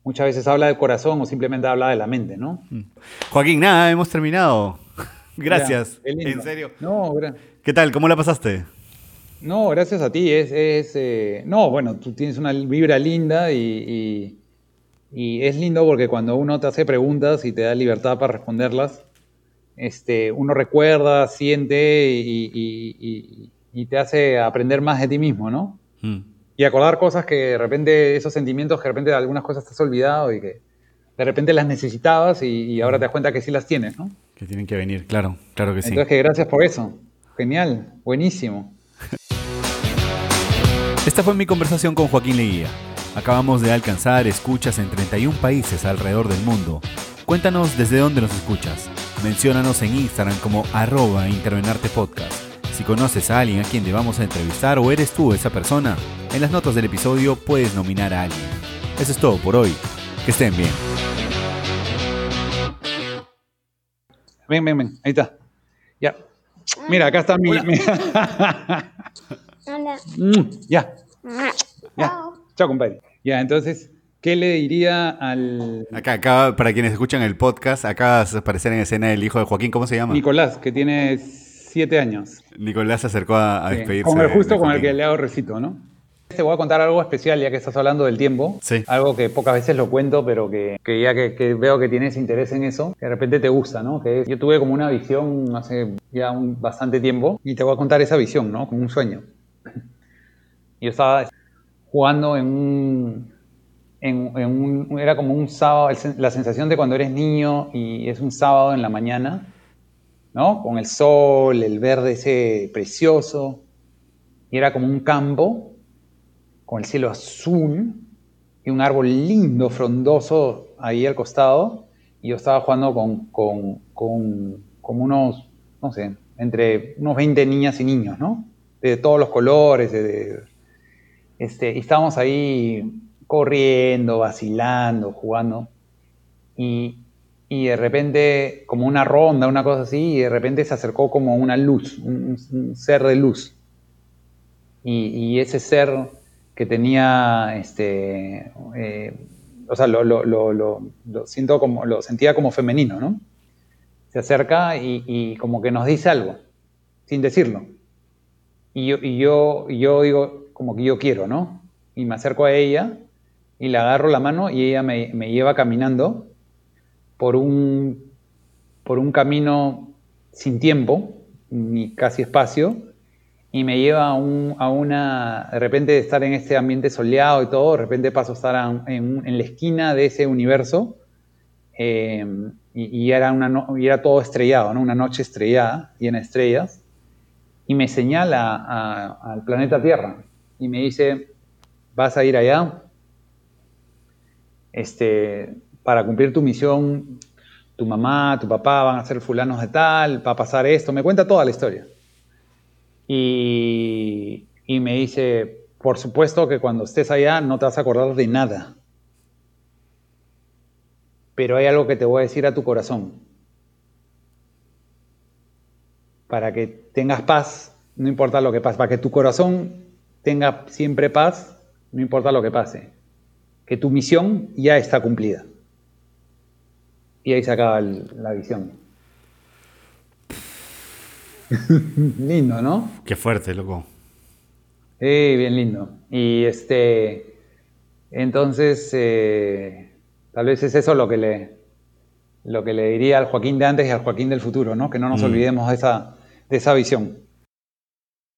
[SPEAKER 1] muchas veces habla del corazón o simplemente habla de la mente, ¿no? Mm.
[SPEAKER 2] Joaquín, nada, hemos terminado. Gracias. en serio. No, ¿Qué tal? ¿Cómo la pasaste?
[SPEAKER 1] No, gracias a ti. Es, eh, no, bueno, tú tienes una vibra linda y, y, es lindo porque cuando uno te hace preguntas y te da libertad para responderlas, este, uno recuerda, siente y, te hace aprender más de ti mismo, ¿no? Mm. Y acordar cosas que de repente, esos sentimientos que de repente algunas cosas te has olvidado y que de repente las necesitabas y, ahora te das cuenta que sí las tienes, ¿no?
[SPEAKER 2] Que tienen que venir, claro, claro que sí.
[SPEAKER 1] Entonces, que gracias por eso. Genial, buenísimo.
[SPEAKER 2] Esta fue mi conversación con Joaquín Leguía. Acabamos de alcanzar escuchas en 31 países alrededor del mundo. Cuéntanos desde dónde nos escuchas. Menciónanos en Instagram como arroba intervenarte podcast. Si conoces a alguien a quien debamos entrevistar o eres tú esa persona, en las notas del episodio puedes nominar a alguien. Eso es todo por hoy. Que estén bien.
[SPEAKER 1] Ven, ven, ven. Ahí está. Ya. Mira, acá está mi. Mm, ya. Ya. Chao, compadre. Ya, entonces. ¿Qué le diría al...?
[SPEAKER 2] Acá, acá, para quienes escuchan el podcast, acá de aparecer en escena el hijo de Joaquín, ¿cómo se llama?
[SPEAKER 1] Nicolás, que tiene siete años.
[SPEAKER 2] Nicolás se acercó a, despedirse.
[SPEAKER 1] Con el justo con el que le hago recito, ¿no? Te voy a contar algo especial ya que estás hablando del tiempo.
[SPEAKER 2] Sí.
[SPEAKER 1] Algo que pocas veces lo cuento, pero que, ya que, veo que tienes interés en eso, que de repente te gusta, ¿no? Que yo tuve como una visión hace ya un, bastante tiempo y te voy a contar esa visión, ¿no? Como un sueño. Yo estaba jugando en un, era como un sábado, la sensación de cuando eres niño y es un sábado en la mañana, ¿no? Con el sol, el verde ese precioso, y era como un campo con el cielo azul y un árbol lindo, frondoso ahí al costado, y yo estaba jugando con, con, con, unos, no sé, entre unos 20 niñas y niños, ¿no? De todos los colores, de, este, y estábamos ahí corriendo, vacilando, jugando. Y, de repente, como una ronda, una cosa así, y de repente se acercó como una luz, un, ser de luz. Y, ese ser que tenía, este, eh, o sea, lo, lo, siento como, lo sentía como femenino, ¿no? Se acerca y, como que nos dice algo, sin decirlo. Y yo, y yo, yo digo, como que yo quiero, ¿no? Y me acerco a ella y le agarro la mano y ella me, lleva caminando por un, por un camino sin tiempo, ni casi espacio, y me lleva a, una, de repente de estar en este ambiente soleado y todo, de repente paso a estar en, la esquina de ese universo, eh, y, era una era todo estrellado, ¿no? una noche estrellada, llena de estrellas, y me señala al planeta Tierra, y me dice, vas a ir allá, este, para cumplir tu misión, tu mamá, tu papá van a ser fulanos de tal, va a pasar esto, me cuenta toda la historia. Y, y me dice, por supuesto que cuando estés allá no te vas a acordar de nada, pero hay algo que te voy a decir a tu corazón, para que tengas paz, no importa lo que pase, para que tu corazón tenga siempre paz, no importa lo que pase que tu misión ya está cumplida. Y ahí se acaba la visión. lindo, ¿no?
[SPEAKER 2] Qué fuerte, loco.
[SPEAKER 1] Sí, bien lindo. Y este, entonces, eh, tal vez es eso lo que le, lo que le diría al Joaquín de antes y al Joaquín del futuro, ¿no? Que no nos mm. olvidemos de esa, de esa visión.